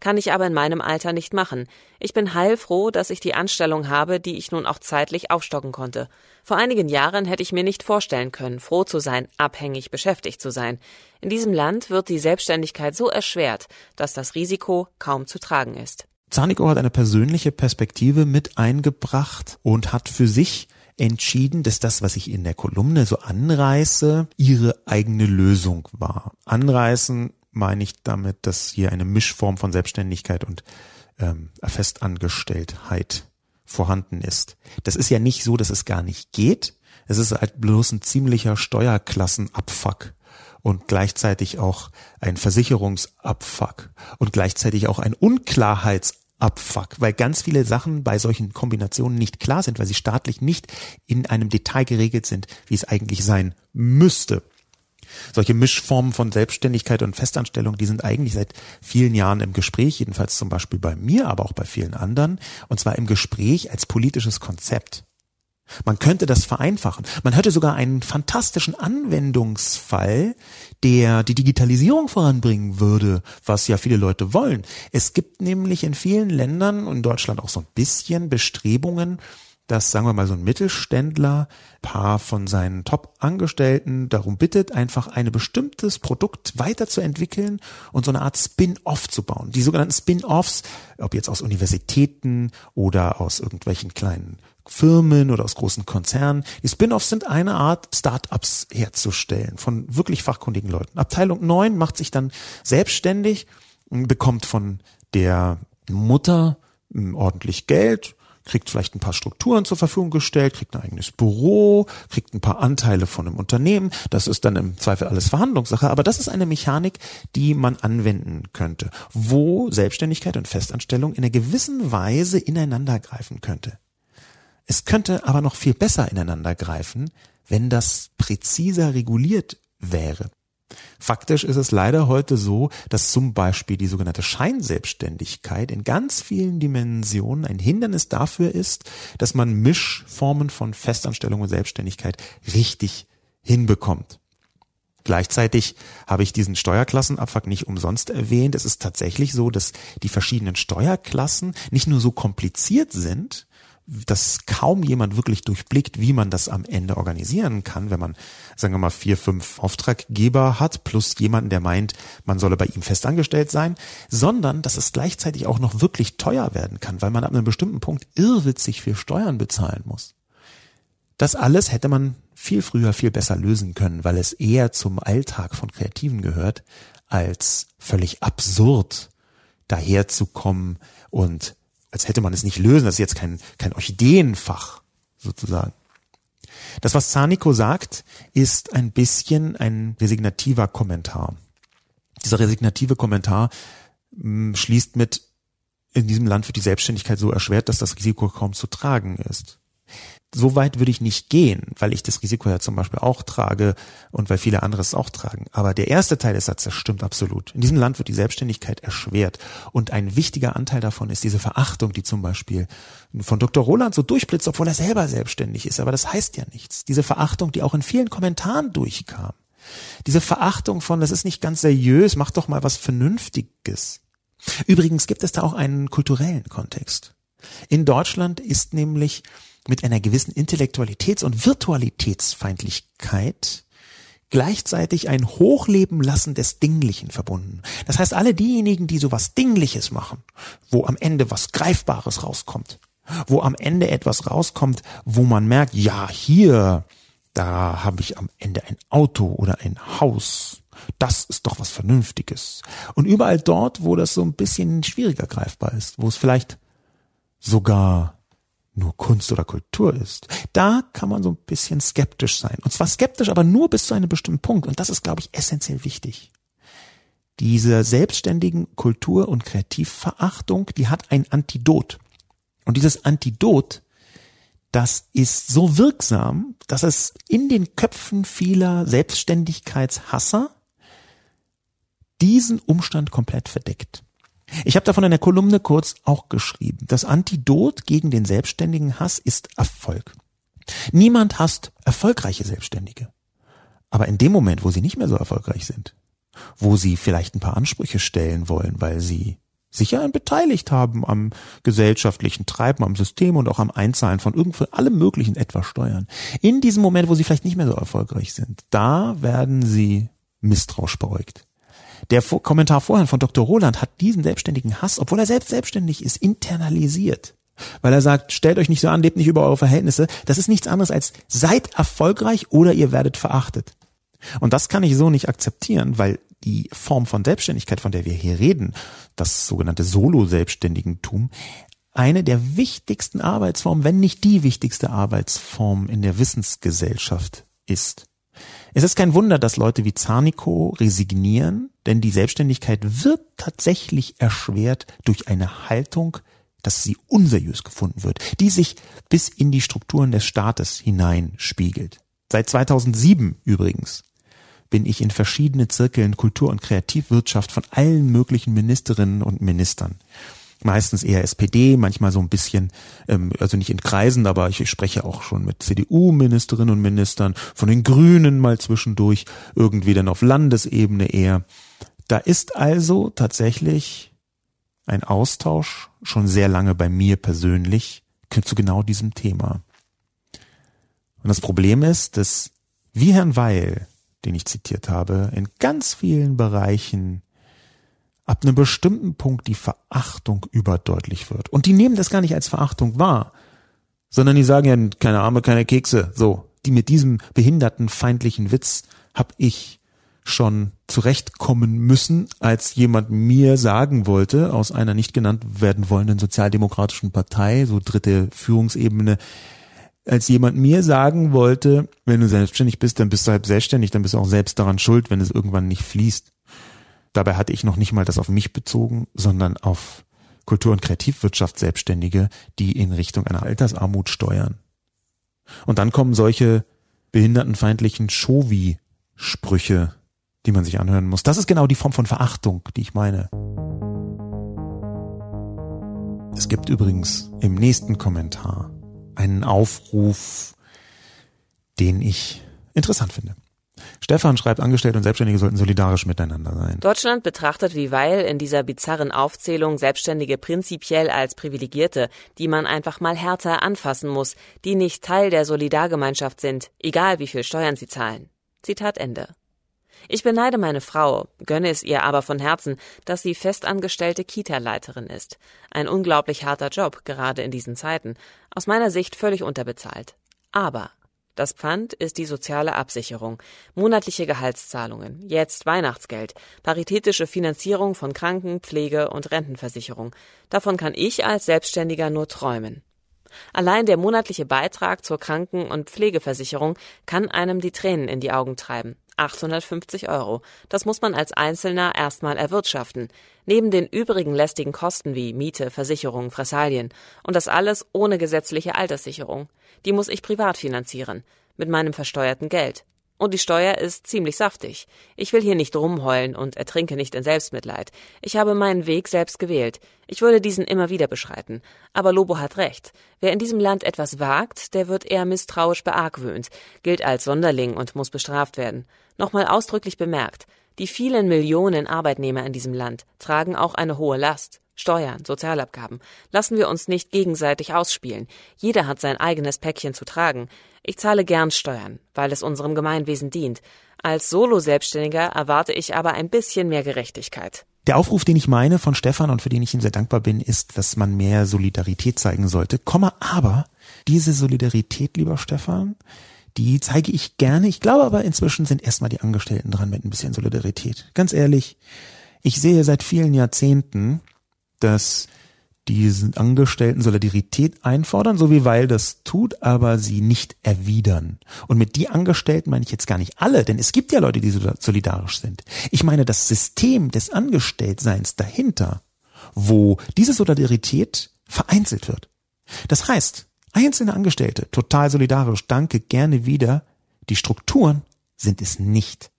Kann ich aber in meinem Alter nicht machen. Ich bin heilfroh, dass ich die Anstellung habe, die ich nun auch zeitlich aufstocken konnte. Vor einigen Jahren hätte ich mir nicht vorstellen können, froh zu sein, abhängig beschäftigt zu sein. In diesem Land wird die Selbstständigkeit so erschwert, dass das Risiko kaum zu tragen ist. Zarniko hat eine persönliche Perspektive mit eingebracht und hat für sich entschieden, dass das, was ich in der Kolumne so anreiße, ihre eigene Lösung war. Anreißen meine ich damit, dass hier eine Mischform von Selbstständigkeit und ähm, Festangestelltheit vorhanden ist. Das ist ja nicht so, dass es gar nicht geht. Es ist halt bloß ein ziemlicher Steuerklassenabfuck und gleichzeitig auch ein Versicherungsabfuck und gleichzeitig auch ein Unklarheitsabfuck, weil ganz viele Sachen bei solchen Kombinationen nicht klar sind, weil sie staatlich nicht in einem Detail geregelt sind, wie es eigentlich sein müsste. Solche Mischformen von Selbstständigkeit und Festanstellung, die sind eigentlich seit vielen Jahren im Gespräch, jedenfalls zum Beispiel bei mir, aber auch bei vielen anderen, und zwar im Gespräch als politisches Konzept. Man könnte das vereinfachen. Man hätte sogar einen fantastischen Anwendungsfall, der die Digitalisierung voranbringen würde, was ja viele Leute wollen. Es gibt nämlich in vielen Ländern und Deutschland auch so ein bisschen Bestrebungen, dass, sagen wir mal, so ein Mittelständler paar von seinen Top-Angestellten darum bittet, einfach ein bestimmtes Produkt weiterzuentwickeln und so eine Art Spin-off zu bauen. Die sogenannten Spin-offs, ob jetzt aus Universitäten oder aus irgendwelchen kleinen Firmen oder aus großen Konzernen. Die Spin-offs sind eine Art Start-ups herzustellen von wirklich fachkundigen Leuten. Abteilung 9 macht sich dann selbstständig, bekommt von der Mutter hm, ordentlich Geld, kriegt vielleicht ein paar Strukturen zur Verfügung gestellt, kriegt ein eigenes Büro, kriegt ein paar Anteile von einem Unternehmen. Das ist dann im Zweifel alles Verhandlungssache. Aber das ist eine Mechanik, die man anwenden könnte, wo Selbstständigkeit und Festanstellung in einer gewissen Weise ineinander greifen könnte. Es könnte aber noch viel besser ineinander greifen, wenn das präziser reguliert wäre. Faktisch ist es leider heute so, dass zum Beispiel die sogenannte Scheinselbstständigkeit in ganz vielen Dimensionen ein Hindernis dafür ist, dass man Mischformen von Festanstellung und Selbstständigkeit richtig hinbekommt. Gleichzeitig habe ich diesen Steuerklassenabfuck nicht umsonst erwähnt. Es ist tatsächlich so, dass die verschiedenen Steuerklassen nicht nur so kompliziert sind, dass kaum jemand wirklich durchblickt, wie man das am Ende organisieren kann, wenn man, sagen wir mal, vier, fünf Auftraggeber hat, plus jemanden, der meint, man solle bei ihm festangestellt sein, sondern dass es gleichzeitig auch noch wirklich teuer werden kann, weil man ab einem bestimmten Punkt irrwitzig viel Steuern bezahlen muss. Das alles hätte man viel früher, viel besser lösen können, weil es eher zum Alltag von Kreativen gehört, als völlig absurd daherzukommen und als hätte man es nicht lösen. Das ist jetzt kein, kein Orchideenfach sozusagen. Das, was Zarniko sagt, ist ein bisschen ein resignativer Kommentar. Dieser resignative Kommentar mh, hm, schließt mit, in diesem Land wird die Selbstständigkeit so erschwert, dass das Risiko kaum zu tragen ist. So weit würde ich nicht gehen, weil ich das Risiko ja zum Beispiel auch trage und weil viele andere es auch tragen. Aber der erste Teil des Satzes stimmt absolut. In diesem Land wird die Selbstständigkeit erschwert. Und ein wichtiger Anteil davon ist diese Verachtung, die zum Beispiel von Dr. Roland so durchblitzt, obwohl er selber selbstständig ist. Aber das heißt ja nichts. Diese Verachtung, die auch in vielen Kommentaren durchkam. Diese Verachtung von, das ist nicht ganz seriös, mach doch mal was Vernünftiges. Übrigens gibt es da auch einen kulturellen Kontext. In Deutschland ist nämlich mit einer gewissen Intellektualitäts- und Virtualitätsfeindlichkeit gleichzeitig ein Hochleben lassen des Dinglichen verbunden. Das heißt, alle diejenigen, die sowas Dingliches machen, wo am Ende was Greifbares rauskommt, wo am Ende etwas rauskommt, wo man merkt, ja, hier, da habe ich am Ende ein Auto oder ein Haus. Das ist doch was Vernünftiges. Und überall dort, wo das so ein bisschen schwieriger greifbar ist, wo es vielleicht sogar nur Kunst oder Kultur ist, da kann man so ein bisschen skeptisch sein. Und zwar skeptisch, aber nur bis zu einem bestimmten Punkt. Und das ist, glaube ich, essentiell wichtig. Diese selbstständigen Kultur- und Kreativverachtung, die hat ein Antidot. Und dieses Antidot, das ist so wirksam, dass es in den Köpfen vieler Selbstständigkeitshasser diesen Umstand komplett verdeckt. Ich habe davon in der Kolumne kurz auch geschrieben. Das Antidot gegen den selbstständigen Hass ist Erfolg. Niemand hasst erfolgreiche Selbstständige. Aber in dem Moment, wo sie nicht mehr so erfolgreich sind, wo sie vielleicht ein paar Ansprüche stellen wollen, weil sie sich ja beteiligt haben am gesellschaftlichen Treiben, am System und auch am Einzahlen von irgendwie allem möglichen etwas Steuern. In diesem Moment, wo sie vielleicht nicht mehr so erfolgreich sind, da werden sie misstrauisch beäugt. Der Kommentar vorhin von Dr. Roland hat diesen selbstständigen Hass, obwohl er selbst selbstständig ist, internalisiert. Weil er sagt, stellt euch nicht so an, lebt nicht über eure Verhältnisse. Das ist nichts anderes als seid erfolgreich oder ihr werdet verachtet. Und das kann ich so nicht akzeptieren, weil die Form von Selbstständigkeit, von der wir hier reden, das sogenannte Solo-Selbstständigentum, eine der wichtigsten Arbeitsformen, wenn nicht die wichtigste Arbeitsform in der Wissensgesellschaft ist. Es ist kein Wunder, dass Leute wie Zarniko resignieren, denn die Selbstständigkeit wird tatsächlich erschwert durch eine Haltung, dass sie unseriös gefunden wird, die sich bis in die Strukturen des Staates hineinspiegelt. Seit 2007 übrigens bin ich in verschiedene Zirkeln Kultur- und Kreativwirtschaft von allen möglichen Ministerinnen und Ministern meistens eher SPD, manchmal so ein bisschen, ähm, also nicht in Kreisen, aber ich spreche auch schon mit CDU-Ministerinnen und Ministern, von den Grünen mal zwischendurch, irgendwie dann auf Landesebene eher. Da ist also tatsächlich ein Austausch schon sehr lange bei mir persönlich zu genau diesem Thema. Und das Problem ist, dass wie Herrn Weil, den ich zitiert habe, in ganz vielen Bereichen ab einem bestimmten Punkt die Verachtung überdeutlich wird. Und die nehmen das gar nicht als Verachtung wahr, sondern die sagen ja, keine Arme, keine Kekse. So, die mit diesem behinderten, feindlichen Witz hab ich schon zurechtkommen müssen, als jemand mir sagen wollte, aus einer nicht genannt werden wollenden sozialdemokratischen Partei, so dritte Führungsebene, als jemand mir sagen wollte, wenn du selbstständig bist, dann bist du halb selbstständig, dann bist du auch selbst daran schuld, wenn es irgendwann nicht fließt. Dabei hatte ich noch nicht mal das auf mich bezogen, sondern auf Kultur- und Kreativwirtschaft Selbstständige, die in Richtung einer Altersarmut steuern. Und dann kommen solche behindertenfeindlichen Shovi-Sprüche, die man sich anhören muss. Das ist genau die Form von Verachtung, die ich meine. Es gibt übrigens im nächsten Kommentar einen Aufruf, den ich interessant finde. Stefan schreibt, Angestellte und Selbstständige sollten solidarisch miteinander sein. Deutschland betrachtet wie Weil in dieser bizarren Aufzählung Selbstständige prinzipiell als Privilegierte, die man einfach mal härter anfassen muss, die nicht Teil der Solidargemeinschaft sind, egal wie viel Steuern sie zahlen. Zitat Ende. Ich beneide meine Frau, gönne es ihr aber von Herzen, dass sie festangestellte Kita-Leiterin ist. Ein unglaublich harter Job, gerade in diesen Zeiten. Aus meiner Sicht völlig unterbezahlt. Aber das Pfand ist die soziale Absicherung, monatliche Gehaltszahlungen, jetzt Weihnachtsgeld, paritätische Finanzierung von Kranken-, Pflege- und Rentenversicherung. Davon kann ich als Selbstständiger nur träumen. Allein der monatliche Beitrag zur Kranken- und Pflegeversicherung kann einem die Tränen in die Augen treiben. 850 Euro. Das muss man als Einzelner erstmal erwirtschaften. Neben den übrigen lästigen Kosten wie Miete, Versicherung, Fressalien. Und das alles ohne gesetzliche Alterssicherung. Die muss ich privat finanzieren. Mit meinem versteuerten Geld. Und die Steuer ist ziemlich saftig. Ich will hier nicht rumheulen und ertrinke nicht in Selbstmitleid. Ich habe meinen Weg selbst gewählt. Ich würde diesen immer wieder beschreiten. Aber Lobo hat recht. Wer in diesem Land etwas wagt, der wird eher misstrauisch beargwöhnt, gilt als Sonderling und muss bestraft werden. Nochmal ausdrücklich bemerkt. Die vielen Millionen Arbeitnehmer in diesem Land tragen auch eine hohe Last. Steuern, Sozialabgaben. Lassen wir uns nicht gegenseitig ausspielen. Jeder hat sein eigenes Päckchen zu tragen. Ich zahle gern Steuern, weil es unserem Gemeinwesen dient. Als Solo-Selbstständiger erwarte ich aber ein bisschen mehr Gerechtigkeit. Der Aufruf, den ich meine von Stefan und für den ich ihm sehr dankbar bin, ist, dass man mehr Solidarität zeigen sollte. Komma, aber diese Solidarität, lieber Stefan, die zeige ich gerne. Ich glaube aber inzwischen sind erstmal die Angestellten dran mit ein bisschen Solidarität. Ganz ehrlich, ich sehe seit vielen Jahrzehnten, dass diese Angestellten Solidarität einfordern, so wie Weil das tut, aber sie nicht erwidern. Und mit die Angestellten meine ich jetzt gar nicht alle, denn es gibt ja Leute, die solidarisch sind. Ich meine das System des Angestelltseins dahinter, wo diese Solidarität vereinzelt wird. Das heißt, einzelne Angestellte, total solidarisch, danke, gerne wieder, die Strukturen sind es nicht.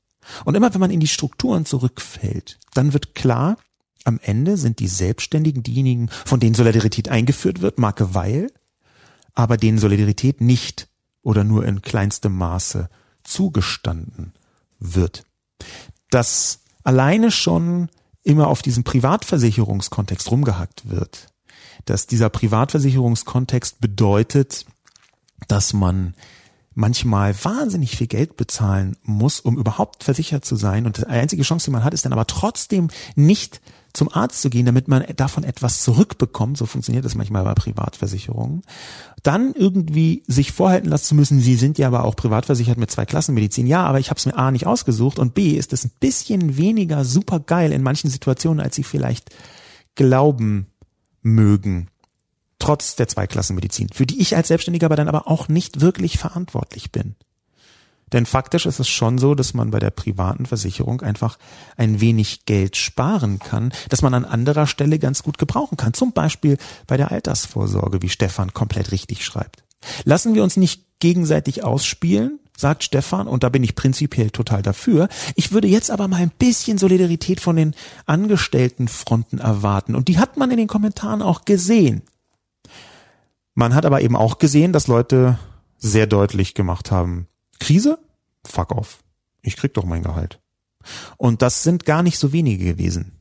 Und immer wenn man in die Strukturen zurückfällt, dann wird klar, am Ende sind die Selbstständigen diejenigen, von denen Solidarität eingeführt wird, Marke Weil, aber denen Solidarität nicht oder nur in kleinstem Maße zugestanden wird. Dass alleine schon immer auf diesem Privatversicherungskontext rumgehackt wird, dass dieser Privatversicherungskontext bedeutet, dass man manchmal wahnsinnig viel Geld bezahlen muss, um überhaupt versichert zu sein. Und die einzige Chance, die man hat, ist dann aber trotzdem nicht zum Arzt zu gehen, damit man davon etwas zurückbekommt, so funktioniert das manchmal bei Privatversicherungen, dann irgendwie sich vorhalten lassen zu müssen, sie sind ja aber auch privatversichert mit zwei Klassenmedizin. Ja, aber ich habe es mir A nicht ausgesucht und B ist es ein bisschen weniger super geil in manchen Situationen, als sie vielleicht glauben mögen. Trotz der Zweiklassenmedizin, für die ich als Selbstständiger aber dann aber auch nicht wirklich verantwortlich bin. Denn faktisch ist es schon so, dass man bei der privaten Versicherung einfach ein wenig Geld sparen kann, das man an anderer Stelle ganz gut gebrauchen kann. Zum Beispiel bei der Altersvorsorge, wie Stefan komplett richtig schreibt. Lassen wir uns nicht gegenseitig ausspielen, sagt Stefan, und da bin ich prinzipiell total dafür. Ich würde jetzt aber mal ein bisschen Solidarität von den Angestelltenfronten erwarten. Und die hat man in den Kommentaren auch gesehen. Man hat aber eben auch gesehen, dass Leute sehr deutlich gemacht haben, Krise? Fuck off. Ich krieg doch mein Gehalt. Und das sind gar nicht so wenige gewesen.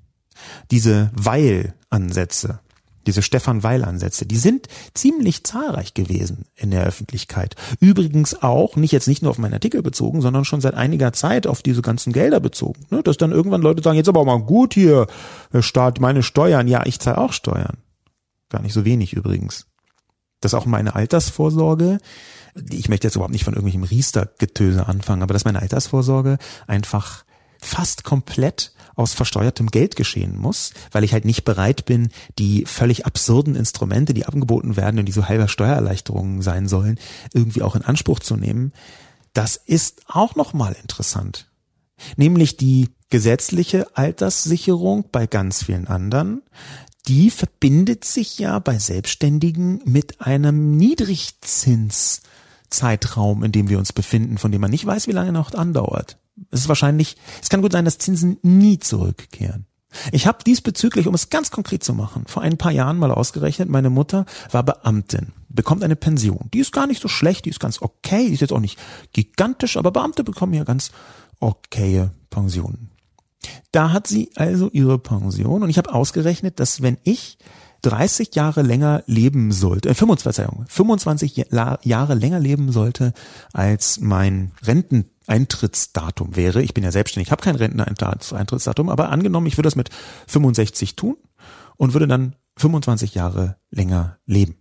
Diese Weil-Ansätze, diese Stefan Weil-Ansätze, die sind ziemlich zahlreich gewesen in der Öffentlichkeit. Übrigens auch, nicht jetzt nicht nur auf meinen Artikel bezogen, sondern schon seit einiger Zeit auf diese ganzen Gelder bezogen. Ne? Dass dann irgendwann Leute sagen, jetzt aber mal gut hier, Staat, meine Steuern. Ja, ich zahle auch Steuern. Gar nicht so wenig übrigens. Das ist auch meine Altersvorsorge ich möchte jetzt überhaupt nicht von irgendwelchem Riester-Getöse anfangen, aber dass meine Altersvorsorge einfach fast komplett aus versteuertem Geld geschehen muss, weil ich halt nicht bereit bin, die völlig absurden Instrumente, die angeboten werden und die so halber Steuererleichterungen sein sollen, irgendwie auch in Anspruch zu nehmen. Das ist auch nochmal interessant. Nämlich die gesetzliche Alterssicherung bei ganz vielen anderen, die verbindet sich ja bei Selbstständigen mit einem Niedrigzins Zeitraum, in dem wir uns befinden, von dem man nicht weiß, wie lange noch andauert. Es ist wahrscheinlich, es kann gut sein, dass Zinsen nie zurückkehren. Ich habe diesbezüglich, um es ganz konkret zu machen, vor ein paar Jahren mal ausgerechnet, meine Mutter war Beamtin, bekommt eine Pension. Die ist gar nicht so schlecht, die ist ganz okay, die ist jetzt auch nicht gigantisch, aber Beamte bekommen ja ganz okaye Pensionen. Da hat sie also ihre Pension und ich habe ausgerechnet, dass wenn ich 30 Jahre länger leben sollte, äh, 25, 25 Jahre länger leben sollte, als mein Renteneintrittsdatum wäre. Ich bin ja selbstständig, habe kein Renteneintrittsdatum, aber angenommen, ich würde das mit 65 tun und würde dann 25 Jahre länger leben.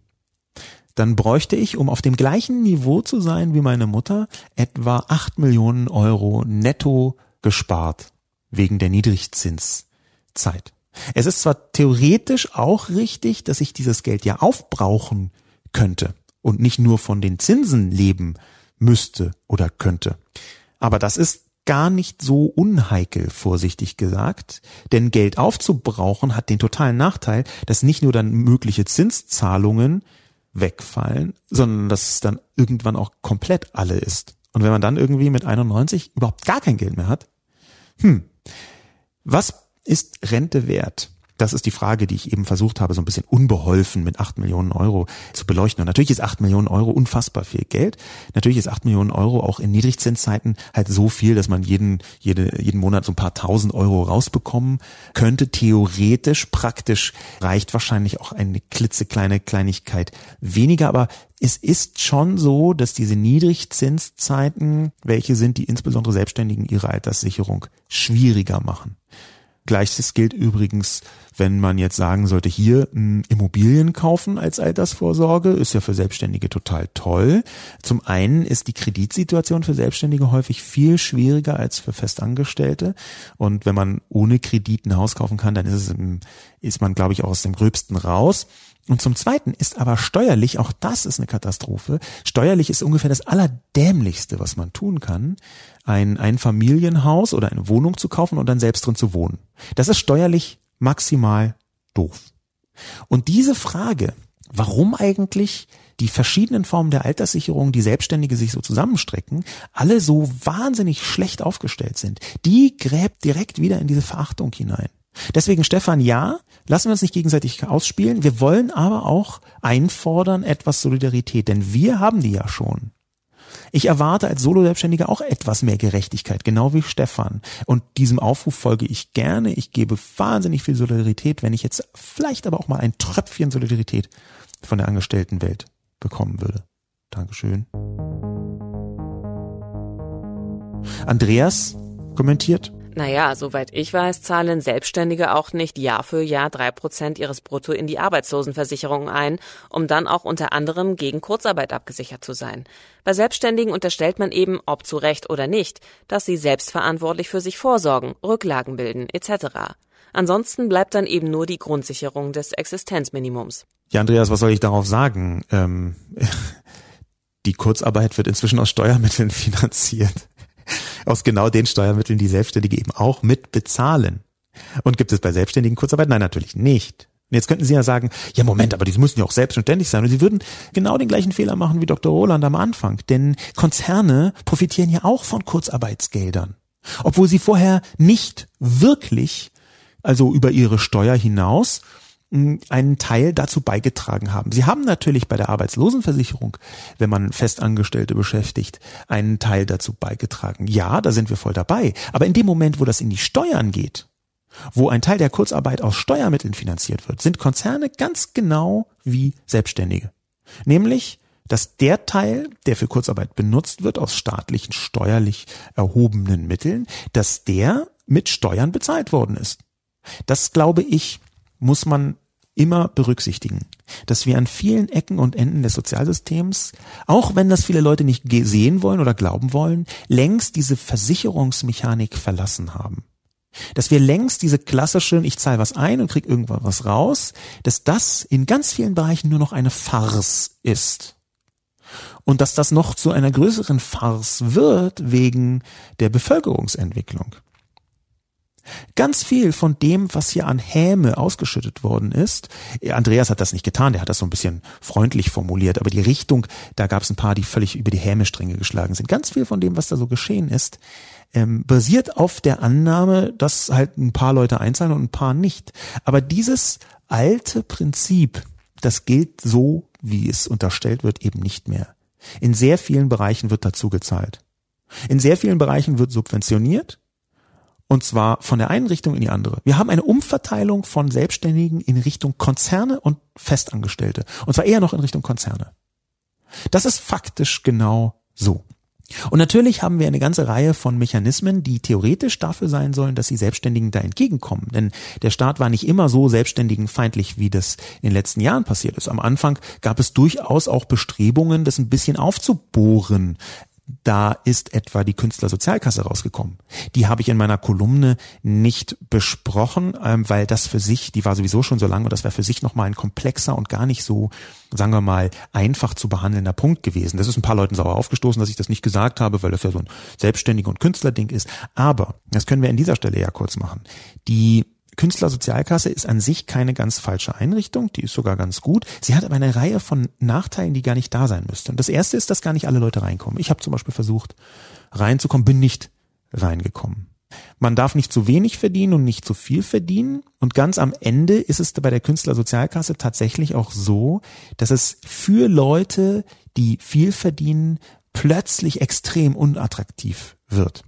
Dann bräuchte ich, um auf dem gleichen Niveau zu sein wie meine Mutter, etwa 8 Millionen Euro netto gespart wegen der Niedrigzinszeit. Es ist zwar theoretisch auch richtig, dass ich dieses Geld ja aufbrauchen könnte und nicht nur von den Zinsen leben müsste oder könnte. Aber das ist gar nicht so unheikel, vorsichtig gesagt. Denn Geld aufzubrauchen hat den totalen Nachteil, dass nicht nur dann mögliche Zinszahlungen wegfallen, sondern dass es dann irgendwann auch komplett alle ist. Und wenn man dann irgendwie mit 91 überhaupt gar kein Geld mehr hat, hm, was ist Rente wert? Das ist die Frage, die ich eben versucht habe, so ein bisschen unbeholfen mit acht Millionen Euro zu beleuchten. Und natürlich ist acht Millionen Euro unfassbar viel Geld. Natürlich ist acht Millionen Euro auch in Niedrigzinszeiten halt so viel, dass man jeden, jede, jeden Monat so ein paar tausend Euro rausbekommen könnte. Theoretisch, praktisch reicht wahrscheinlich auch eine klitzekleine Kleinigkeit weniger. Aber es ist schon so, dass diese Niedrigzinszeiten, welche sind, die insbesondere Selbstständigen ihre Alterssicherung schwieriger machen. Gleiches gilt übrigens, wenn man jetzt sagen sollte, hier hm, Immobilien kaufen als Altersvorsorge, ist ja für Selbstständige total toll. Zum einen ist die Kreditsituation für Selbstständige häufig viel schwieriger als für Festangestellte. Und wenn man ohne Kredit ein Haus kaufen kann, dann ist es, ist man, glaube ich, auch aus dem Gröbsten raus. Und zum Zweiten ist aber steuerlich, auch das ist eine Katastrophe, steuerlich ist ungefähr das Allerdämlichste, was man tun kann, ein, ein Familienhaus oder eine Wohnung zu kaufen und dann selbst drin zu wohnen. Das ist steuerlich maximal doof. Und diese Frage, warum eigentlich die verschiedenen Formen der Alterssicherung, die Selbstständige sich so zusammenstrecken, alle so wahnsinnig schlecht aufgestellt sind, die gräbt direkt wieder in diese Verachtung hinein. Deswegen, Stefan, ja, lassen wir uns nicht gegenseitig ausspielen. Wir wollen aber auch einfordern etwas Solidarität, denn wir haben die ja schon. Ich erwarte als Solo-Selbstständiger auch etwas mehr Gerechtigkeit, genau wie Stefan. Und diesem Aufruf folge ich gerne. Ich gebe wahnsinnig viel Solidarität, wenn ich jetzt vielleicht aber auch mal ein Tröpfchen Solidarität von der Angestelltenwelt bekommen würde. Dankeschön. Andreas kommentiert. Naja, soweit ich weiß, zahlen Selbstständige auch nicht Jahr für Jahr drei Prozent ihres Brutto in die Arbeitslosenversicherung ein, um dann auch unter anderem gegen Kurzarbeit abgesichert zu sein. Bei Selbstständigen unterstellt man eben, ob zu Recht oder nicht, dass sie selbstverantwortlich für sich vorsorgen, Rücklagen bilden etc. Ansonsten bleibt dann eben nur die Grundsicherung des Existenzminimums. Ja, Andreas, was soll ich darauf sagen? Ähm, <laughs> die Kurzarbeit wird inzwischen aus Steuermitteln <laughs> finanziert aus genau den Steuermitteln, die Selbstständige eben auch mit bezahlen. Und gibt es bei Selbstständigen Kurzarbeit? Nein, natürlich nicht. Jetzt könnten Sie ja sagen, ja Moment, aber die müssen ja auch selbstständig sein. Und Sie würden genau den gleichen Fehler machen wie Dr. Roland am Anfang. Denn Konzerne profitieren ja auch von Kurzarbeitsgeldern. Obwohl sie vorher nicht wirklich, also über ihre Steuer hinaus, einen Teil dazu beigetragen haben. Sie haben natürlich bei der Arbeitslosenversicherung, wenn man Festangestellte beschäftigt, einen Teil dazu beigetragen. Ja, da sind wir voll dabei. Aber in dem Moment, wo das in die Steuern geht, wo ein Teil der Kurzarbeit aus Steuermitteln finanziert wird, sind Konzerne ganz genau wie Selbstständige. Nämlich, dass der Teil, der für Kurzarbeit benutzt wird, aus staatlichen, steuerlich erhobenen Mitteln, dass der mit Steuern bezahlt worden ist. Das glaube ich, muss man immer berücksichtigen, dass wir an vielen Ecken und Enden des Sozialsystems, auch wenn das viele Leute nicht sehen wollen oder glauben wollen, längst diese Versicherungsmechanik verlassen haben. Dass wir längst diese klassischen, ich zahle was ein und krieg irgendwann was raus, dass das in ganz vielen Bereichen nur noch eine Farce ist. Und dass das noch zu einer größeren Farce wird wegen der Bevölkerungsentwicklung. Ganz viel von dem, was hier an Häme ausgeschüttet worden ist, Andreas hat das nicht getan, der hat das so ein bisschen freundlich formuliert, aber die Richtung, da gab es ein paar, die völlig über die Hämestränge geschlagen sind. Ganz viel von dem, was da so geschehen ist, ähm, basiert auf der Annahme, dass halt ein paar Leute einzahlen und ein paar nicht. Aber dieses alte Prinzip, das gilt so, wie es unterstellt wird, eben nicht mehr. In sehr vielen Bereichen wird dazu gezahlt. In sehr vielen Bereichen wird subventioniert und zwar von der einen Richtung in die andere. Wir haben eine Umverteilung von Selbstständigen in Richtung Konzerne und Festangestellte. Und zwar eher noch in Richtung Konzerne. Das ist faktisch genau so. Und natürlich haben wir eine ganze Reihe von Mechanismen, die theoretisch dafür sein sollen, dass die Selbstständigen da entgegenkommen. Denn der Staat war nicht immer so selbstständigenfeindlich, wie das in den letzten Jahren passiert ist. Am Anfang gab es durchaus auch Bestrebungen, das ein bisschen aufzubohren Da ist etwa die Künstlersozialkasse rausgekommen. Die habe ich in meiner Kolumne nicht besprochen, ähm, weil das für sich, die war sowieso schon so lang und das wäre für sich nochmal ein komplexer und gar nicht so, sagen wir mal, einfach zu behandelnder Punkt gewesen. Das ist ein paar Leuten sauer aufgestoßen, dass ich das nicht gesagt habe, weil das ja so ein selbstständiger und Künstlerding ist. Aber, das können wir an dieser Stelle ja kurz machen. Die Künstlersozialkasse ist an sich keine ganz falsche Einrichtung, die ist sogar ganz gut. Sie hat aber eine Reihe von Nachteilen, die gar nicht da sein müssten. das erste ist, dass gar nicht alle Leute reinkommen. Ich habe zum Beispiel versucht, reinzukommen, bin nicht reingekommen. Man darf nicht zu wenig verdienen und nicht zu viel verdienen. Und ganz am Ende ist es bei der Künstlersozialkasse tatsächlich auch so, dass es für Leute, die viel verdienen, plötzlich extrem unattraktiv wird.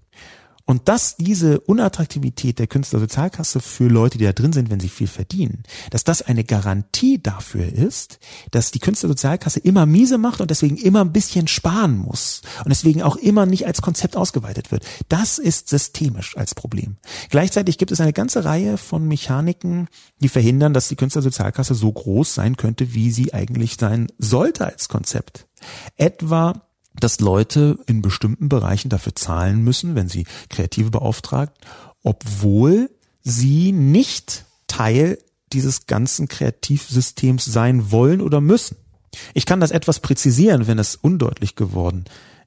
Und dass diese Unattraktivität der Künstlersozialkasse für Leute, die da drin sind, wenn sie viel verdienen, dass das eine Garantie dafür ist, dass die Künstlersozialkasse immer miese macht und deswegen immer ein bisschen sparen muss und deswegen auch immer nicht als Konzept ausgeweitet wird. Das ist systemisch als Problem. Gleichzeitig gibt es eine ganze Reihe von Mechaniken, die verhindern, dass die Künstlersozialkasse so groß sein könnte, wie sie eigentlich sein sollte als Konzept. Etwa dass Leute in bestimmten Bereichen dafür zahlen müssen, wenn sie Kreative beauftragt, obwohl sie nicht Teil dieses ganzen Kreativsystems sein wollen oder müssen. Ich kann das etwas präzisieren, wenn es undeutlich geworden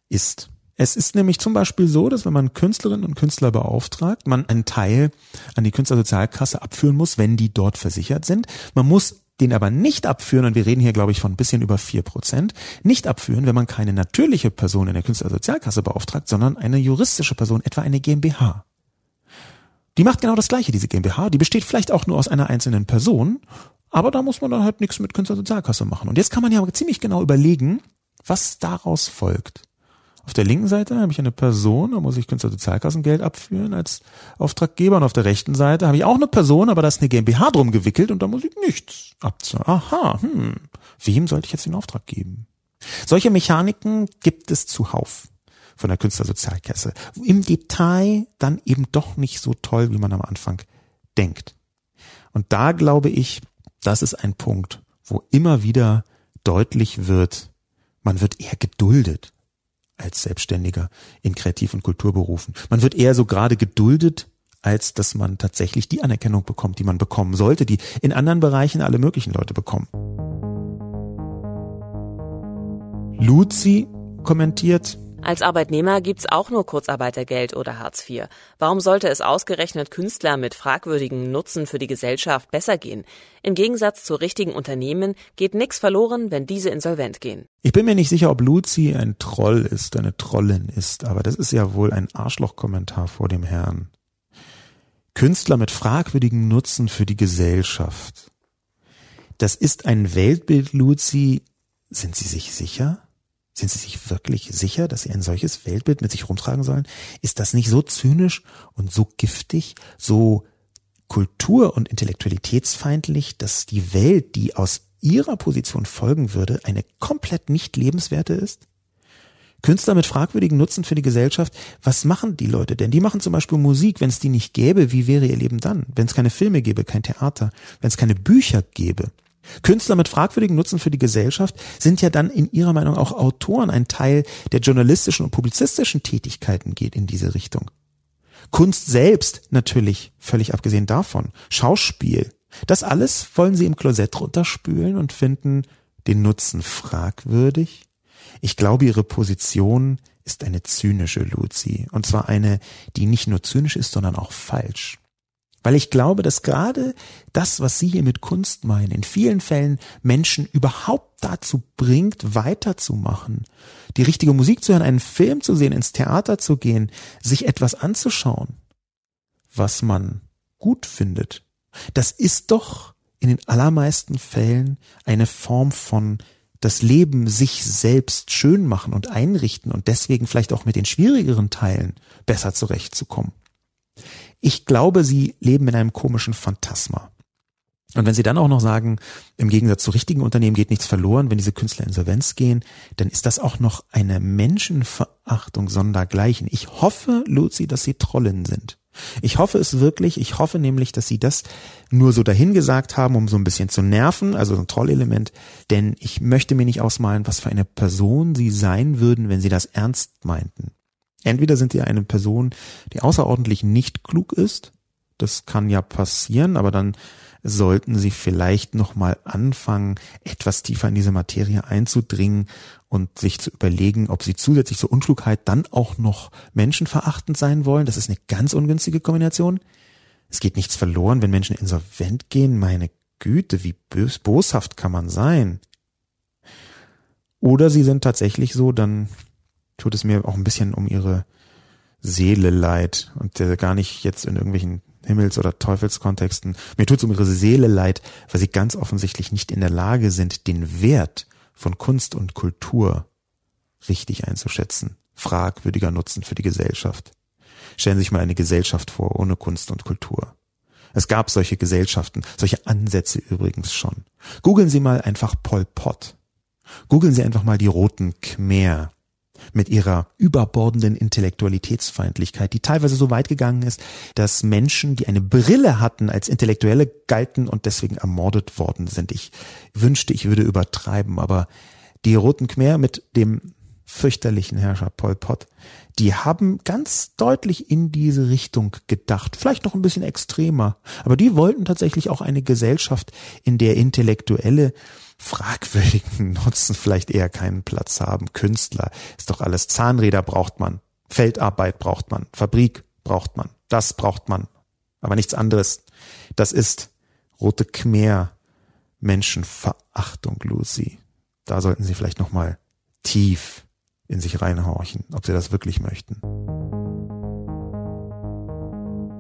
ist. Es ist nämlich zum Beispiel so, dass wenn man Künstlerinnen und Künstler beauftragt, man einen Teil an die Künstlersozialkasse abführen muss, wenn die dort versichert sind. Man muss den aber nicht abführen, und wir reden hier, glaube ich, von ein bisschen über vier Prozent, nicht abführen, wenn man keine natürliche Person in der Künstlersozialkasse beauftragt, sondern eine juristische Person, etwa eine GmbH. Die macht genau das Gleiche, diese GmbH. Die besteht vielleicht auch nur aus einer einzelnen Person, aber da muss man dann halt nichts mit Künstlersozialkasse machen. Und jetzt kann man ja ziemlich genau überlegen, was daraus folgt. Auf der linken Seite habe ich eine Person, da muss ich Künstlersozialkassengeld abführen als Auftraggeber. Und auf der rechten Seite habe ich auch eine Person, aber da ist eine GmbH drum gewickelt und da muss ich nichts abzahlen. Aha, hm. Wem sollte ich jetzt den Auftrag geben? Solche Mechaniken gibt es zuhauf von der Künstlersozialkasse. Im Detail dann eben doch nicht so toll, wie man am Anfang denkt. Und da glaube ich, das ist ein Punkt, wo immer wieder deutlich wird, man wird eher geduldet als Selbstständiger in Kreativ- und Kulturberufen. Man wird eher so gerade geduldet, als dass man tatsächlich die Anerkennung bekommt, die man bekommen sollte, die in anderen Bereichen alle möglichen Leute bekommen. Luzi kommentiert, als Arbeitnehmer gibt's auch nur Kurzarbeitergeld oder Hartz IV. Warum sollte es ausgerechnet Künstler mit fragwürdigem Nutzen für die Gesellschaft besser gehen? Im Gegensatz zu richtigen Unternehmen geht nichts verloren, wenn diese insolvent gehen. Ich bin mir nicht sicher, ob Luzi ein Troll ist, eine Trollin ist, aber das ist ja wohl ein Arschlochkommentar vor dem Herrn. Künstler mit fragwürdigem Nutzen für die Gesellschaft. Das ist ein Weltbild, Luzi. Sind Sie sich sicher? Sind Sie sich wirklich sicher, dass Sie ein solches Weltbild mit sich rumtragen sollen? Ist das nicht so zynisch und so giftig, so kultur- und intellektualitätsfeindlich, dass die Welt, die aus Ihrer Position folgen würde, eine komplett nicht lebenswerte ist? Künstler mit fragwürdigen Nutzen für die Gesellschaft, was machen die Leute denn? Die machen zum Beispiel Musik, wenn es die nicht gäbe, wie wäre ihr Leben dann? Wenn es keine Filme gäbe, kein Theater, wenn es keine Bücher gäbe, Künstler mit fragwürdigem Nutzen für die Gesellschaft sind ja dann in ihrer Meinung auch Autoren. Ein Teil der journalistischen und publizistischen Tätigkeiten geht in diese Richtung. Kunst selbst natürlich, völlig abgesehen davon. Schauspiel. Das alles wollen sie im Klosett runterspülen und finden den Nutzen fragwürdig. Ich glaube, ihre Position ist eine zynische Luzi. Und zwar eine, die nicht nur zynisch ist, sondern auch falsch. Weil ich glaube, dass gerade das, was Sie hier mit Kunst meinen, in vielen Fällen Menschen überhaupt dazu bringt, weiterzumachen, die richtige Musik zu hören, einen Film zu sehen, ins Theater zu gehen, sich etwas anzuschauen, was man gut findet. Das ist doch in den allermeisten Fällen eine Form von das Leben sich selbst schön machen und einrichten und deswegen vielleicht auch mit den schwierigeren Teilen besser zurechtzukommen. Ich glaube, sie leben in einem komischen Phantasma. Und wenn Sie dann auch noch sagen, im Gegensatz zu richtigen Unternehmen geht nichts verloren, wenn diese Künstler insolvenz gehen, dann ist das auch noch eine Menschenverachtung sondergleichen. Ich hoffe, Luzi, dass Sie Trollen sind. Ich hoffe es wirklich. Ich hoffe nämlich, dass sie das nur so dahingesagt haben, um so ein bisschen zu nerven, also ein Trollelement. Denn ich möchte mir nicht ausmalen, was für eine Person sie sein würden, wenn sie das ernst meinten. Entweder sind sie eine Person, die außerordentlich nicht klug ist. Das kann ja passieren, aber dann sollten sie vielleicht nochmal anfangen, etwas tiefer in diese Materie einzudringen und sich zu überlegen, ob sie zusätzlich zur Unklugheit dann auch noch menschenverachtend sein wollen. Das ist eine ganz ungünstige Kombination. Es geht nichts verloren, wenn Menschen insolvent gehen. Meine Güte, wie bös, boshaft kann man sein? Oder sie sind tatsächlich so, dann tut es mir auch ein bisschen um ihre Seele leid und äh, gar nicht jetzt in irgendwelchen Himmels- oder Teufelskontexten. Mir tut es um ihre Seele leid, weil sie ganz offensichtlich nicht in der Lage sind, den Wert von Kunst und Kultur richtig einzuschätzen. Fragwürdiger Nutzen für die Gesellschaft. Stellen Sie sich mal eine Gesellschaft vor ohne Kunst und Kultur. Es gab solche Gesellschaften, solche Ansätze übrigens schon. Googeln Sie mal einfach Pol Pot. Googeln Sie einfach mal die Roten Khmer mit ihrer überbordenden Intellektualitätsfeindlichkeit, die teilweise so weit gegangen ist, dass Menschen, die eine Brille hatten, als Intellektuelle galten und deswegen ermordet worden sind. Ich wünschte, ich würde übertreiben, aber die Roten Khmer mit dem fürchterlichen Herrscher Pol Pot, die haben ganz deutlich in diese Richtung gedacht, vielleicht noch ein bisschen extremer, aber die wollten tatsächlich auch eine Gesellschaft, in der Intellektuelle fragwürdigen Nutzen vielleicht eher keinen Platz haben. Künstler ist doch alles. Zahnräder braucht man. Feldarbeit braucht man. Fabrik braucht man. Das braucht man. Aber nichts anderes. Das ist rote Khmer Menschenverachtung, Lucy. Da sollten Sie vielleicht nochmal tief in sich reinhorchen, ob Sie das wirklich möchten.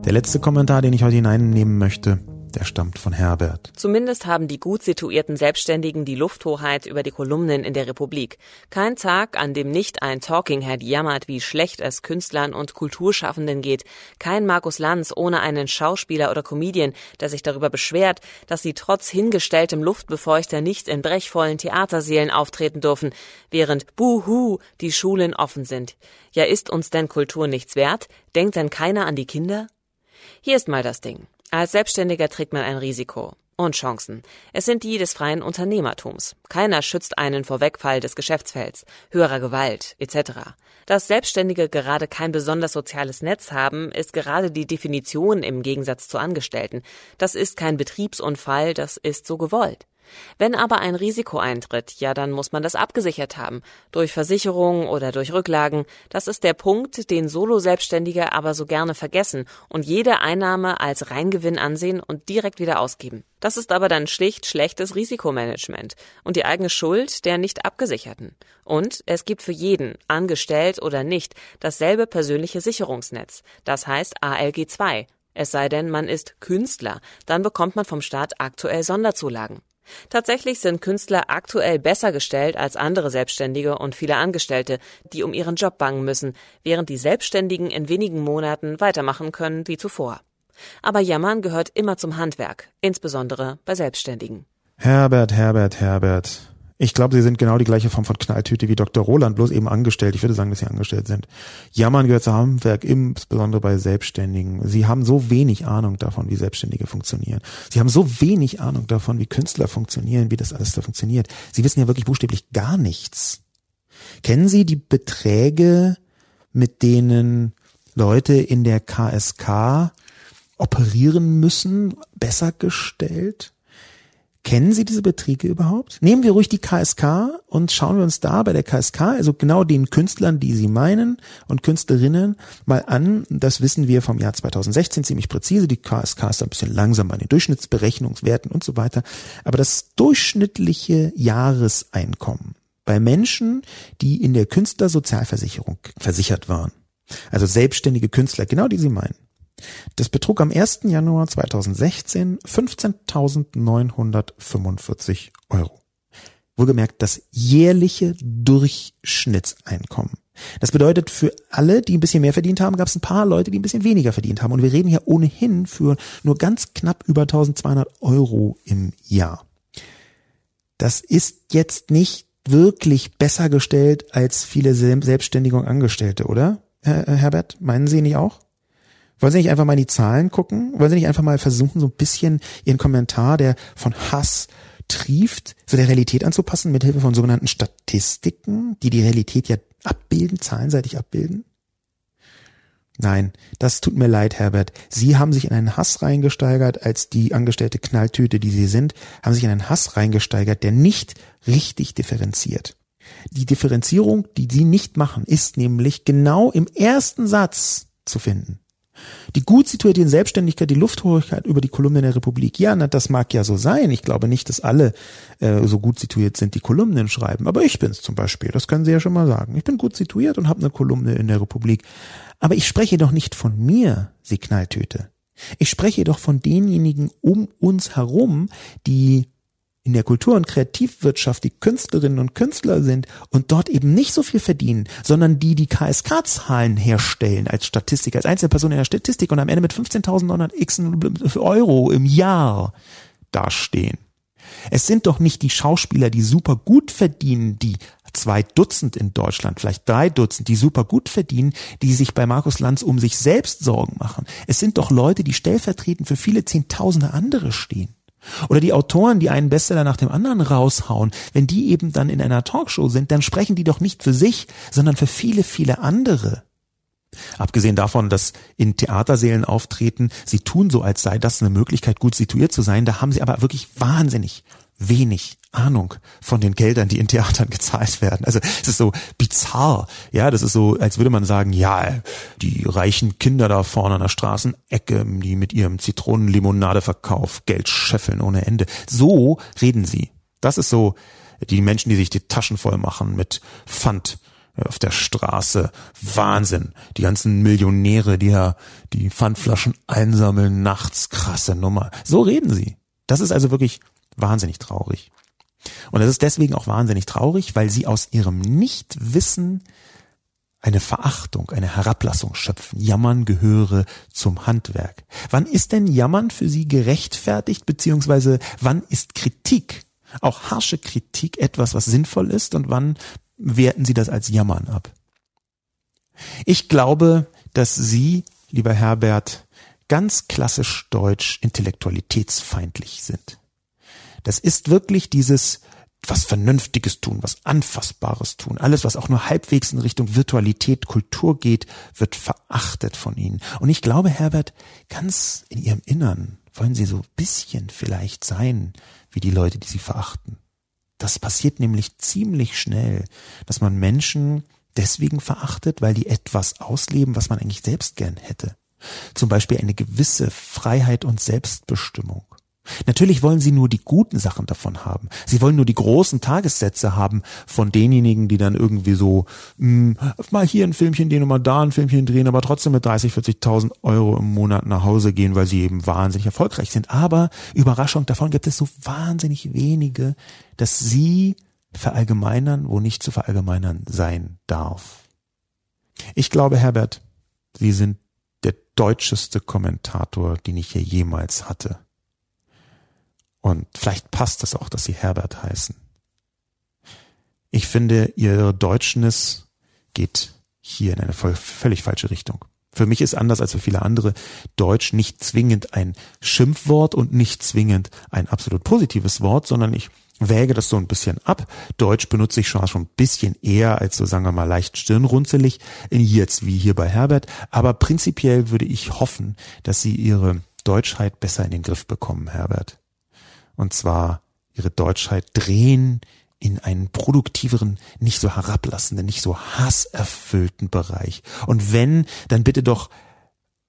Der letzte Kommentar, den ich heute hineinnehmen möchte, der stammt von Herbert. Zumindest haben die gut situierten Selbstständigen die Lufthoheit über die Kolumnen in der Republik. Kein Tag, an dem nicht ein Talking Head jammert, wie schlecht es Künstlern und Kulturschaffenden geht. Kein Markus Lanz ohne einen Schauspieler oder Comedian, der sich darüber beschwert, dass sie trotz hingestelltem Luftbefeuchter nicht in brechvollen Theatersälen auftreten dürfen, während Buhu die Schulen offen sind. Ja, ist uns denn Kultur nichts wert? Denkt denn keiner an die Kinder? Hier ist mal das Ding. Als Selbstständiger trägt man ein Risiko und Chancen. Es sind die des freien Unternehmertums. Keiner schützt einen vor Wegfall des Geschäftsfelds, höherer Gewalt etc. Dass Selbstständige gerade kein besonders soziales Netz haben, ist gerade die Definition im Gegensatz zu Angestellten. Das ist kein Betriebsunfall, das ist so gewollt. Wenn aber ein Risiko eintritt, ja, dann muss man das abgesichert haben. Durch Versicherungen oder durch Rücklagen. Das ist der Punkt, den Solo-Selbstständige aber so gerne vergessen und jede Einnahme als Reingewinn ansehen und direkt wieder ausgeben. Das ist aber dann schlicht schlechtes Risikomanagement und die eigene Schuld der nicht abgesicherten. Und es gibt für jeden, angestellt oder nicht, dasselbe persönliche Sicherungsnetz. Das heißt ALG 2. Es sei denn, man ist Künstler, dann bekommt man vom Staat aktuell Sonderzulagen. Tatsächlich sind Künstler aktuell besser gestellt als andere Selbstständige und viele Angestellte, die um ihren Job bangen müssen, während die Selbstständigen in wenigen Monaten weitermachen können wie zuvor. Aber Jammern gehört immer zum Handwerk, insbesondere bei Selbstständigen. Herbert, Herbert, Herbert. Ich glaube, sie sind genau die gleiche Form von Knalltüte wie Dr. Roland, bloß eben angestellt. Ich würde sagen, dass sie angestellt sind. Jammern gehört zu Handwerk, insbesondere bei Selbstständigen. Sie haben so wenig Ahnung davon, wie Selbstständige funktionieren. Sie haben so wenig Ahnung davon, wie Künstler funktionieren, wie das alles da funktioniert. Sie wissen ja wirklich buchstäblich gar nichts. Kennen Sie die Beträge, mit denen Leute in der KSK operieren müssen, besser gestellt? Kennen Sie diese Beträge überhaupt? Nehmen wir ruhig die KSK und schauen wir uns da bei der KSK, also genau den Künstlern, die Sie meinen und Künstlerinnen, mal an. Das wissen wir vom Jahr 2016 ziemlich präzise. Die KSK ist ein bisschen langsam an den Durchschnittsberechnungswerten und so weiter. Aber das durchschnittliche Jahreseinkommen bei Menschen, die in der Künstlersozialversicherung versichert waren, also selbstständige Künstler, genau die Sie meinen, das betrug am 1. Januar 2016 15.945 Euro. Wohlgemerkt das jährliche Durchschnittseinkommen. Das bedeutet, für alle, die ein bisschen mehr verdient haben, gab es ein paar Leute, die ein bisschen weniger verdient haben. Und wir reden hier ohnehin für nur ganz knapp über 1200 Euro im Jahr. Das ist jetzt nicht wirklich besser gestellt als viele Selbstständige und Angestellte, oder, Herr Herbert? Meinen Sie nicht auch? Wollen Sie nicht einfach mal in die Zahlen gucken? Wollen Sie nicht einfach mal versuchen, so ein bisschen Ihren Kommentar, der von Hass trieft, so der Realität anzupassen, mit Hilfe von sogenannten Statistiken, die die Realität ja abbilden, zahlenseitig abbilden? Nein, das tut mir leid, Herbert. Sie haben sich in einen Hass reingesteigert, als die angestellte Knalltüte, die Sie sind, haben sich in einen Hass reingesteigert, der nicht richtig differenziert. Die Differenzierung, die Sie nicht machen, ist nämlich genau im ersten Satz zu finden. Die gut situierten Selbstständigkeit, die Lufthorigkeit über die Kolumnen der Republik. Ja, na, das mag ja so sein. Ich glaube nicht, dass alle äh, so gut situiert sind, die Kolumnen schreiben. Aber ich bin's zum Beispiel. Das können Sie ja schon mal sagen. Ich bin gut situiert und habe eine Kolumne in der Republik. Aber ich spreche doch nicht von mir, Sie Knalltöte. Ich spreche doch von denjenigen um uns herum, die in der Kultur- und Kreativwirtschaft die Künstlerinnen und Künstler sind und dort eben nicht so viel verdienen, sondern die die KSK-Zahlen herstellen als Statistik, als Einzelperson in der Statistik und am Ende mit 15.900 x Euro im Jahr dastehen. Es sind doch nicht die Schauspieler, die super gut verdienen, die zwei Dutzend in Deutschland, vielleicht drei Dutzend, die super gut verdienen, die sich bei Markus Lanz um sich selbst Sorgen machen. Es sind doch Leute, die stellvertretend für viele Zehntausende andere stehen. Oder die Autoren, die einen Bestseller nach dem anderen raushauen, wenn die eben dann in einer Talkshow sind, dann sprechen die doch nicht für sich, sondern für viele, viele andere. Abgesehen davon, dass in Theatersälen auftreten, sie tun so, als sei das eine Möglichkeit, gut situiert zu sein, da haben sie aber wirklich wahnsinnig wenig Ahnung von den Geldern, die in Theatern <laughs> gezahlt werden. Also es ist so bizarr. Ja, das ist so, als würde man sagen, ja, die reichen Kinder da vorne an der Straßenecke, die mit ihrem Zitronenlimonadeverkauf Geld scheffeln ohne Ende. So reden sie. Das ist so die Menschen, die sich die Taschen voll machen mit Pfand auf der Straße. Wahnsinn. Die ganzen Millionäre, die ja die Pfandflaschen einsammeln nachts. Krasse Nummer. So reden sie. Das ist also wirklich wahnsinnig traurig. Und es ist deswegen auch wahnsinnig traurig, weil sie aus ihrem Nichtwissen eine Verachtung, eine Herablassung schöpfen. Jammern gehöre zum Handwerk. Wann ist denn Jammern für Sie gerechtfertigt, beziehungsweise wann ist Kritik, auch harsche Kritik, etwas, was sinnvoll ist und wann werten Sie das als Jammern ab? Ich glaube, dass Sie, lieber Herbert, ganz klassisch deutsch intellektualitätsfeindlich sind. Das ist wirklich dieses was Vernünftiges tun, was Anfassbares tun. Alles, was auch nur halbwegs in Richtung Virtualität, Kultur geht, wird verachtet von ihnen. Und ich glaube, Herbert, ganz in ihrem Innern wollen sie so bisschen vielleicht sein wie die Leute, die sie verachten. Das passiert nämlich ziemlich schnell, dass man Menschen deswegen verachtet, weil die etwas ausleben, was man eigentlich selbst gern hätte. Zum Beispiel eine gewisse Freiheit und Selbstbestimmung. Natürlich wollen sie nur die guten Sachen davon haben. Sie wollen nur die großen Tagessätze haben von denjenigen, die dann irgendwie so mh, hm, mal hier ein Filmchen drehen und mal da ein Filmchen drehen, aber trotzdem mit 30, 40.000 Euro im Monat nach Hause gehen, weil sie eben wahnsinnig erfolgreich sind. Aber Überraschung, davon gibt es so wahnsinnig wenige, dass sie verallgemeinern, wo nicht zu verallgemeinern sein darf. Ich glaube, Herbert, Sie sind der deutscheste Kommentator, den ich hier jemals hatte. Und vielleicht passt es auch, dass sie Herbert heißen. Ich finde, ihre Deutschness geht hier in eine völlig falsche Richtung. Für mich ist anders als für viele andere Deutsch nicht zwingend ein Schimpfwort und nicht zwingend ein absolut positives Wort, sondern ich wäge das so ein bisschen ab. Deutsch benutze ich schon, schon ein bisschen eher als so, sagen wir mal, leicht stirnrunzelig, jetzt wie hier bei Herbert. Aber prinzipiell würde ich hoffen, dass Sie Ihre Deutschheit besser in den Griff bekommen, Herbert und zwar ihre Deutschheit drehen in einen produktiveren, nicht so herablassenden, nicht so hasserfüllten Bereich. Und wenn, dann bitte doch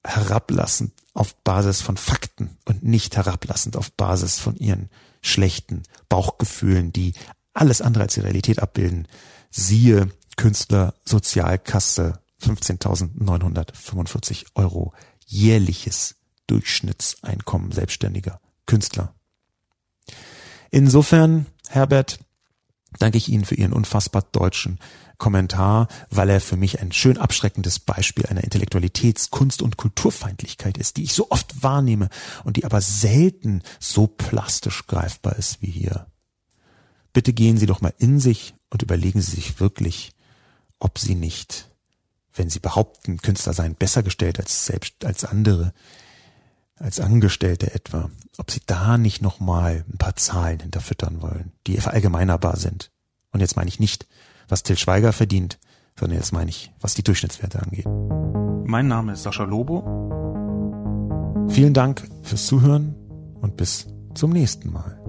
herablassend auf Basis von Fakten und nicht herablassend auf Basis von ihren schlechten Bauchgefühlen, die alles andere als die Realität abbilden. Siehe Künstler Sozialkasse 15.945 Euro jährliches Durchschnittseinkommen selbstständiger Künstler. Insofern, Herbert, danke ich Ihnen für Ihren unfassbar deutschen Kommentar, weil er für mich ein schön abschreckendes Beispiel einer Intellektualitäts-, Kunst- und Kulturfeindlichkeit ist, die ich so oft wahrnehme und die aber selten so plastisch greifbar ist wie hier. Bitte gehen Sie doch mal in sich und überlegen Sie sich wirklich, ob Sie nicht wenn sie behaupten, Künstler seien besser gestellt als selbst, als andere, als Angestellte etwa, ob sie da nicht nochmal ein paar Zahlen hinterfüttern wollen, die verallgemeinerbar sind. Und jetzt meine ich nicht, was Till Schweiger verdient, sondern jetzt meine ich, was die Durchschnittswerte angeht. Mein Name ist Sascha Lobo. Vielen Dank fürs Zuhören und bis zum nächsten Mal.